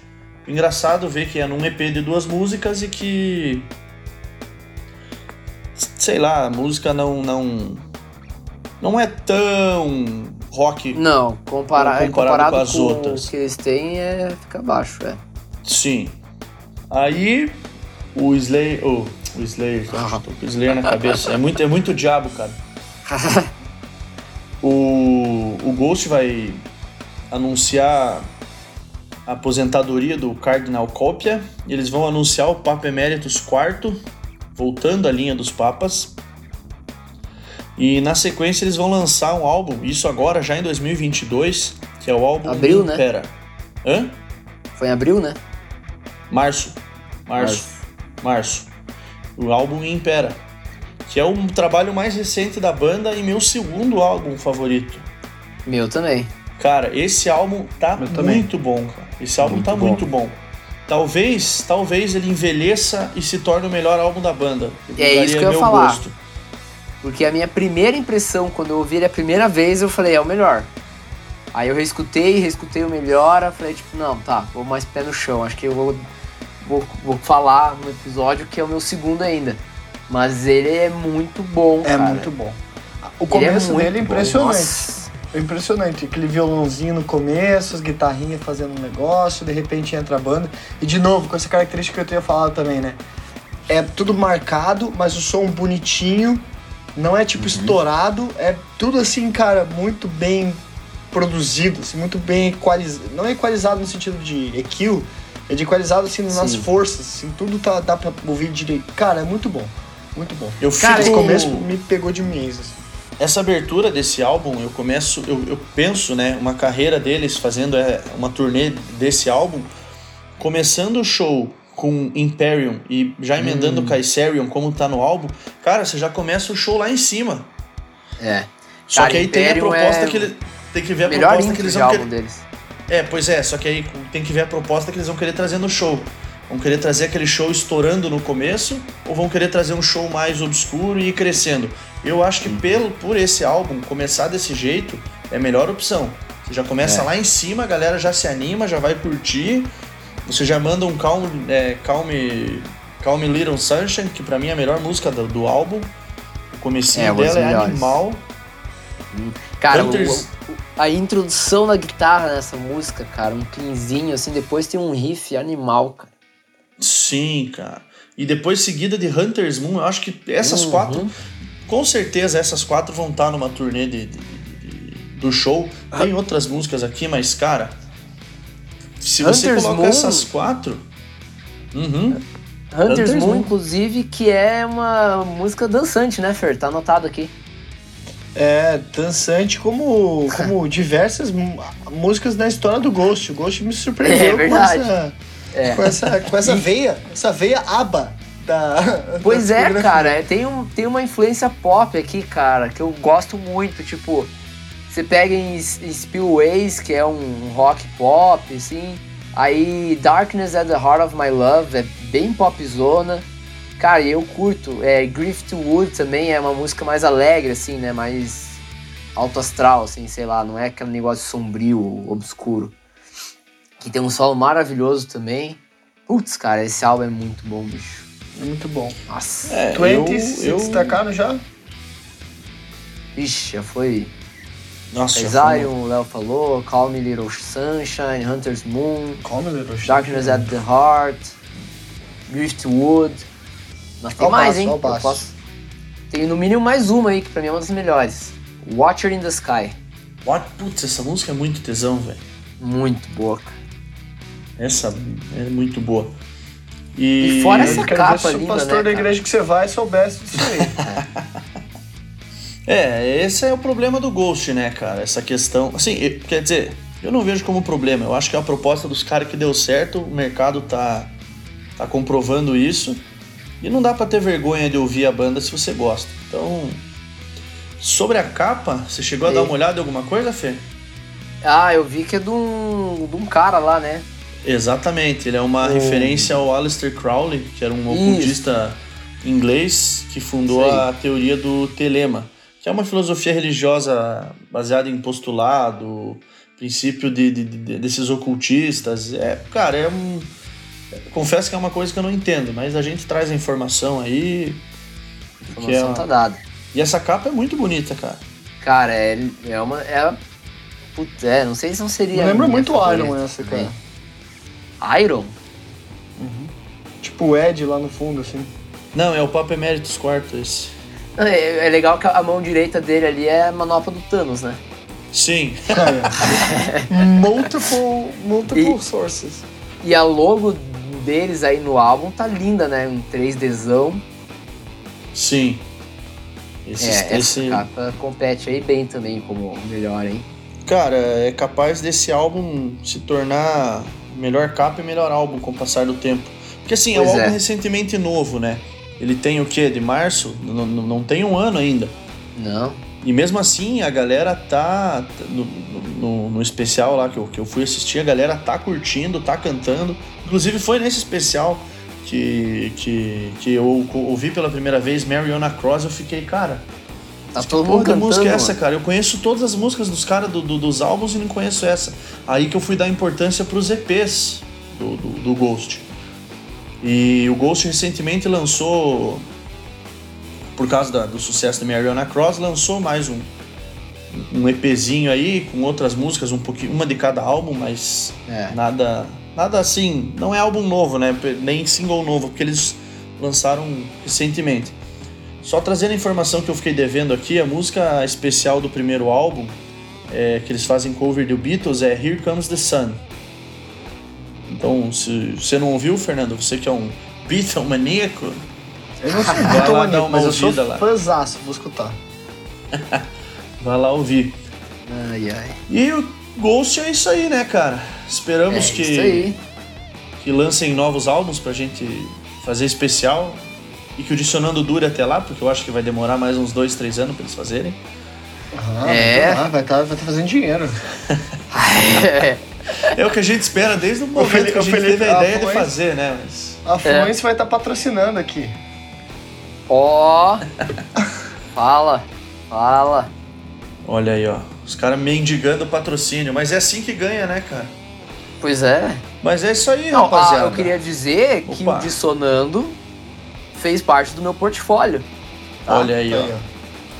Engraçado ver que é num EP de duas músicas e que sei lá, a música não não não é tão rock. Não, compara Comparado comparado, com as com outras. o que eles têm, é, fica baixo, é. Sim. Aí o Slayer, oh, o Slayer, Ah. tô com o Slayer na cabeça. É muito é muito diabo, cara. O, o Ghost vai anunciar a aposentadoria do Cardinal Copia. E eles vão anunciar o Papa Emeritus IV, voltando à linha dos papas. E na sequência eles vão lançar um álbum, isso agora já em 2022, que é o álbum Abril, né? Impera. Hã? Foi em abril, né? Março. Março. Março. O álbum Impera. Que é o trabalho mais recente da banda e meu segundo álbum favorito. Meu também. Cara, esse álbum tá Meu também. muito bom, cara. Esse álbum Muito tá bom. muito bom. Talvez, talvez ele envelheça e se torne o melhor álbum da banda. É isso que eu ia falar. gosto. Porque a minha primeira impressão, quando eu ouvi ele a primeira vez, eu falei, é o melhor. Aí eu reescutei, reescutei o melhor, falei, tipo, não, tá, vou mais pé no chão. Acho que eu vou, vou, vou falar no episódio que é o meu segundo ainda. Mas ele é muito bom, É cara. muito bom. O Ele é começo muito dele é bom. impressionante. Nossa. É impressionante. Aquele violãozinho no começo, as guitarrinhas fazendo um negócio, de repente entra a banda. E de novo, com essa característica que eu tinha falado também, né? É tudo marcado, mas o som bonitinho, não é tipo uhum. estourado, é tudo assim, cara, muito bem produzido, assim, muito bem equalizado. Não é equalizado no sentido de EQ, é de equalizado assim nas Sim. forças, assim, tudo tá, dá pra ouvir direito. Cara, é muito bom. Muito bom. Eu Cara, fico... esse começo me pegou de mês. Assim. Essa abertura desse álbum, eu começo, eu, eu penso, né, uma carreira deles fazendo é, uma turnê desse álbum, começando o show com Imperium e já emendando hum. Kaiserion como tá no álbum, cara, você já começa o show lá em cima. É. Só cara, que aí Imperium tem a proposta é... que ele tem que ver a proposta que eles vão querer. Deles. É, pois é, só que aí tem que ver a proposta que eles vão querer trazer no show. Vão querer trazer aquele show estourando no começo ou vão querer trazer um show mais obscuro e ir crescendo? Eu acho que pelo por esse álbum começar desse jeito é a melhor opção. Você já começa é. lá em cima, a galera já se anima, já vai curtir. Você já manda um Calm, é, Calm, Calm Little Sunshine, que pra mim é a melhor música do, do álbum. O comecinho é, dela é animal. Cara, o, a introdução da guitarra nessa música, cara, um pinzinho assim, depois tem um riff animal, cara. Sim, cara. E depois seguida de Hunter's Moon, eu acho que essas uhum. quatro, com certeza essas quatro vão estar numa turnê de, de, de do show. Tem ah. outras músicas aqui, mas cara, se Hunter's você coloca Moon, essas quatro, uhum. Hunter's, Hunter's Moon, Moon, inclusive, que é uma música dançante, né, Fer? Tá anotado aqui. É, dançante como, como diversas músicas na história do Ghost. O Ghost me surpreendeu é, com essa é. Com essa, com essa veia, essa veia aba da. Pois da é, cara, é, tem, um, tem uma influência pop aqui, cara, que eu gosto muito. Tipo, você pega em, em Spillways, que é um rock pop, assim. Aí Darkness at the Heart of My Love é bem popzona. Cara, eu curto. É, Griftwood também é uma música mais alegre, assim, né? Mais alto astral, assim, sei lá. Não é aquele negócio sombrio, obscuro que tem um solo maravilhoso também. Putz, cara, esse álbum é muito bom, bicho. É muito bom. Nossa. É, 20 eu, se eu... destacaram já? Ixi, já foi. Nossa, Exile, o Léo falou, Call Me Little Sunshine, Hunter's Moon, Call Me Little Darkness at the Heart, Driftwood. Mas tem mais, hein? Posso... Tem no mínimo mais uma aí, que pra mim é uma das melhores. Watcher in the Sky. What? Putz, essa música é muito tesão, velho. Muito boa, cara. Essa é muito boa. E, e fora essa capa linda, Se o pastor né, da igreja que você vai soubesse disso aí. é, esse é o problema do Ghost, né, cara? Essa questão. Assim, quer dizer, eu não vejo como problema. Eu acho que é uma proposta dos caras que deu certo, o mercado tá, tá comprovando isso. E não dá para ter vergonha de ouvir a banda se você gosta. Então, sobre a capa, você chegou a dar uma olhada em alguma coisa, Fê? Ah, eu vi que é de um, de um cara lá, né? Exatamente, ele é uma referência ao Aleister Crowley, que era um ocultista inglês que fundou a teoria do telema, que é uma filosofia religiosa baseada em postulado, princípio de, de, de desses ocultistas. É, cara, é um. Confesso que é uma coisa que eu não entendo, mas a gente traz a informação aí. A informação é tá dada. E essa capa é muito bonita, cara. Cara, é, é uma. É, putz, é, não sei se não seria. lembra muito Iron essa, cara. Iron? Uhum. Tipo o Ed lá no fundo, assim. Não, é o Papa Emeritus quarto esse. É, é, legal que a mão direita dele ali é a manopla do Thanos, né? Sim. É. multiple multiple e, sources. E a logo deles aí no álbum tá linda, né? Um 3Dzão. Sim. Esse, é, esse... essa capa compete aí bem também como melhor, hein? Cara, é capaz desse álbum se tornar melhor capa e melhor álbum com o passar do tempo. Porque assim, pois é um álbum é. recentemente novo, né? Ele tem o quê? De março? Não, não tem um ano ainda. Não. E mesmo assim, a galera tá. No, no, no, especial lá que eu, que eu fui assistir, a galera tá curtindo, tá cantando. Inclusive foi nesse especial que, que, que eu ouvi pela primeira vez Mariana Cross, eu fiquei, cara. Tá todo mundo cantando, música é essa, cara? Eu conheço todas as músicas dos caras do, do, dos álbuns e não conheço essa. Aí que eu fui dar importância pros EPs do, do, do Ghost. E o Ghost recentemente lançou, por causa da, do sucesso da Mariana Cross, lançou mais um, um EPzinho aí com outras músicas, um pouquinho, uma de cada álbum, mas É. nada, nada assim. Não é álbum novo, né? Nem single novo, porque eles lançaram recentemente. Só trazendo a informação que eu fiquei devendo aqui, a música especial do primeiro álbum, é, que eles fazem cover do Beatles, é Here Comes the Sun. Então, se você não ouviu, Fernando, você que é um Beatle maníaco, Eu não sou Vai lá maníaco, dar uma mas eu sou ouvida lá. fãzaço, vou escutar. vai lá ouvir. Ai, ai. E o Ghost é isso aí, né, cara? Esperamos É que, que lancem novos álbuns pra gente fazer especial e que o Dicionando dure até lá, porque eu acho que vai demorar mais uns dois, três anos pra eles fazerem. Ah, É. Vai estar vai tá fazendo dinheiro. É. É o que a gente espera desde o momento Felipe- que a o gente Felipe- teve a ah, ideia de foi. fazer, né? Mas... A Fluence vai estar patrocinando aqui. Ó. Fala. Fala. Olha aí, ó. Os caras mendigando patrocínio. Mas é assim que ganha, né, cara? Pois é. Mas é isso aí, Não, ah, rapaziada. eu queria dizer que Opa. o Dissonando fez parte do meu portfólio. tá? Olha aí, ó.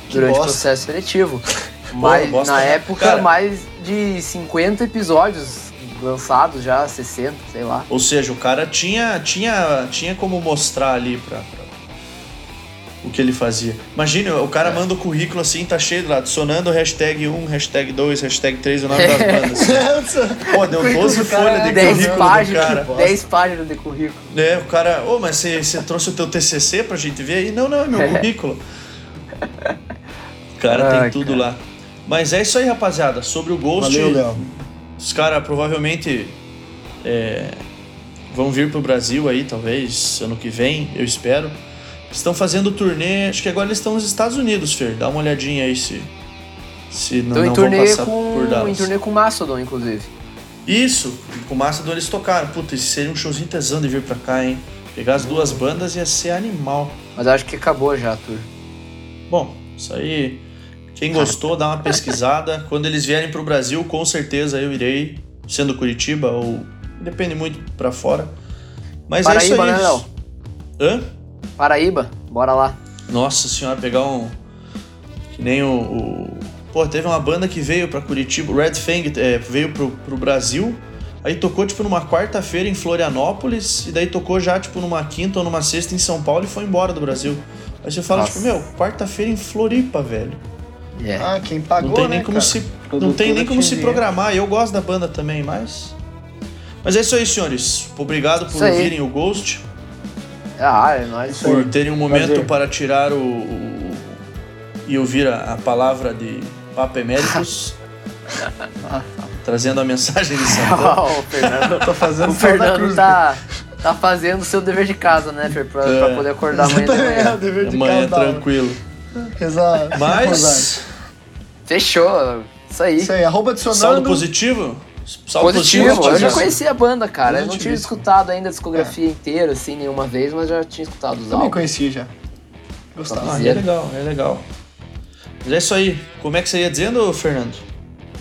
Que durante o processo seletivo. Mas na época, Cara. mais de 50 episódios lançados já, 60, sei lá. Ou seja, o cara tinha, tinha, tinha como mostrar ali pra, pra- o que ele fazia. Imagine, o É. cara manda o currículo assim, tá cheio lá, adicionando hashtag 1, hashtag 2, hashtag 3, o nome das bandas. Pô, deu Currículo 12 do cara folhas de é 10 currículo do páginas, cara. 10 páginas de currículo. É, o cara, ô, mas você, trouxe o teu TCC pra gente ver aí? Não, não, é meu currículo. O cara tem tudo cara. lá. Mas é isso aí, rapaziada. Sobre o Ghost, Valeu, Léo. os caras provavelmente é, vão vir pro Brasil aí, talvez, ano que vem, eu espero. Estão fazendo turnê, acho que agora eles estão nos Estados Unidos, Fer. Dá uma olhadinha aí se, se não, em não vão turnê, passar por com, em Dallas. turnê com Mastodon, inclusive. Isso, com o Mastodon eles tocaram. Puta, esse seria um showzinho tesão de vir pra cá, hein? Pegar as duas bandas ia ser animal. Mas acho que acabou já a tour. Bom, isso aí. Quem gostou, dá uma pesquisada. Quando eles vierem pro Brasil, com certeza eu irei, sendo Curitiba ou. Depende muito pra fora. Mas é isso Paraíba, aí. né, Léo? Hã? Paraíba, bora lá. Nossa senhora, pegar um. Que nem o. o- Pô, teve uma banda que veio pra Curitiba, o Red Fang é, veio pro, pro Brasil. Aí tocou, tipo, numa quarta-feira em Florianópolis. E daí tocou já, tipo, numa quinta ou numa sexta em São Paulo e foi embora do Brasil. Aí você fala, Nossa. tipo, meu, quarta-feira em Floripa, velho. É. Ah, quem pagou, Não tem né, nem como cara? se, não tem nem como se programar. Eu gosto da banda também, mas. Mas é isso aí, senhores. Obrigado por Isso aí. ouvirem o Ghost, Ah, é nóis. por terem um momento Prazer. para tirar o, o- e ouvir a, a palavra de Papa Emeritus, trazendo a mensagem de Santana. Ó, o Fernando, Tô fazendo o Fernando cruz. tá, tá fazendo o seu dever de casa, né, Fer? Pra, É. pra poder acordar amanhã de É, dever de Amanhã casa da hora. tranquilo. Rosário. Mas, Fechou, isso aí. Isso aí, arroba saldo adicionando. positivo? Saldo Positivo, eu já conhecia a banda, cara. Eu não tinha escutado ainda a discografia inteira, assim, nenhuma vez, mas já tinha escutado os Também álbuns. conheci já. Gostava. Ah, é legal, é legal. Mas é isso aí. Como é que você ia dizendo, Fernando?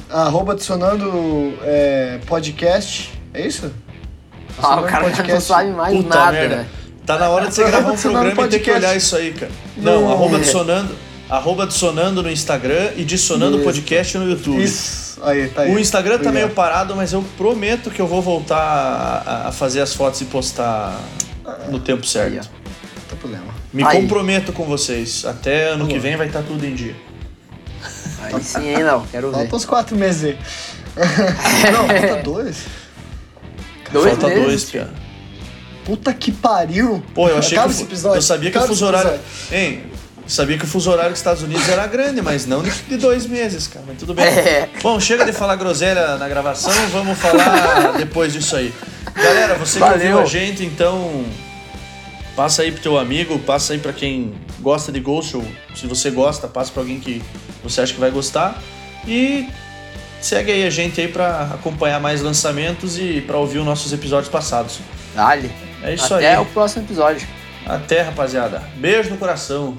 Arroba adicionando é, podcast. É isso? Ah, o cara não podcast. sabe mais Puta nada, merda. né? Tá na hora de você gravar um programa e ter que podcast. olhar isso aí, cara. Não, Não. arroba adicionando, arroba adicionando no Instagram e adicionando Isso. podcast no YouTube. Isso. Aí, tá aí. O Instagram tá Obrigado. meio parado, mas eu prometo que eu vou voltar a, a fazer as fotos e postar no tempo certo. Não tem problema. Me Aí. comprometo com vocês. Até ano que Vamos lá. vem vai estar tudo em dia. Aí sim, hein, não, quero ver. Falta uns quatro meses aí. Não, falta dois. Dois Falta meses. dois, Pia. Puta que pariu. Pô, eu achei Acaba que esse episódio. eu sabia que o fuso horário, hein? Sabia que o fuso horário dos Estados Unidos era grande, mas não de, dois meses, cara. Mas tudo bem. É. Bom, chega de falar groselha na gravação, vamos falar depois disso aí. Galera, você que Valeu. ouviu a gente, então passa aí pro teu amigo, passa aí pra quem gosta de Ghost, ou se você gosta, passa pra alguém que você acha que vai gostar. E segue aí a gente aí pra acompanhar mais lançamentos e pra ouvir os nossos episódios passados. Dale. É isso Até aí. o próximo episódio. Até, rapaziada. Beijo no coração.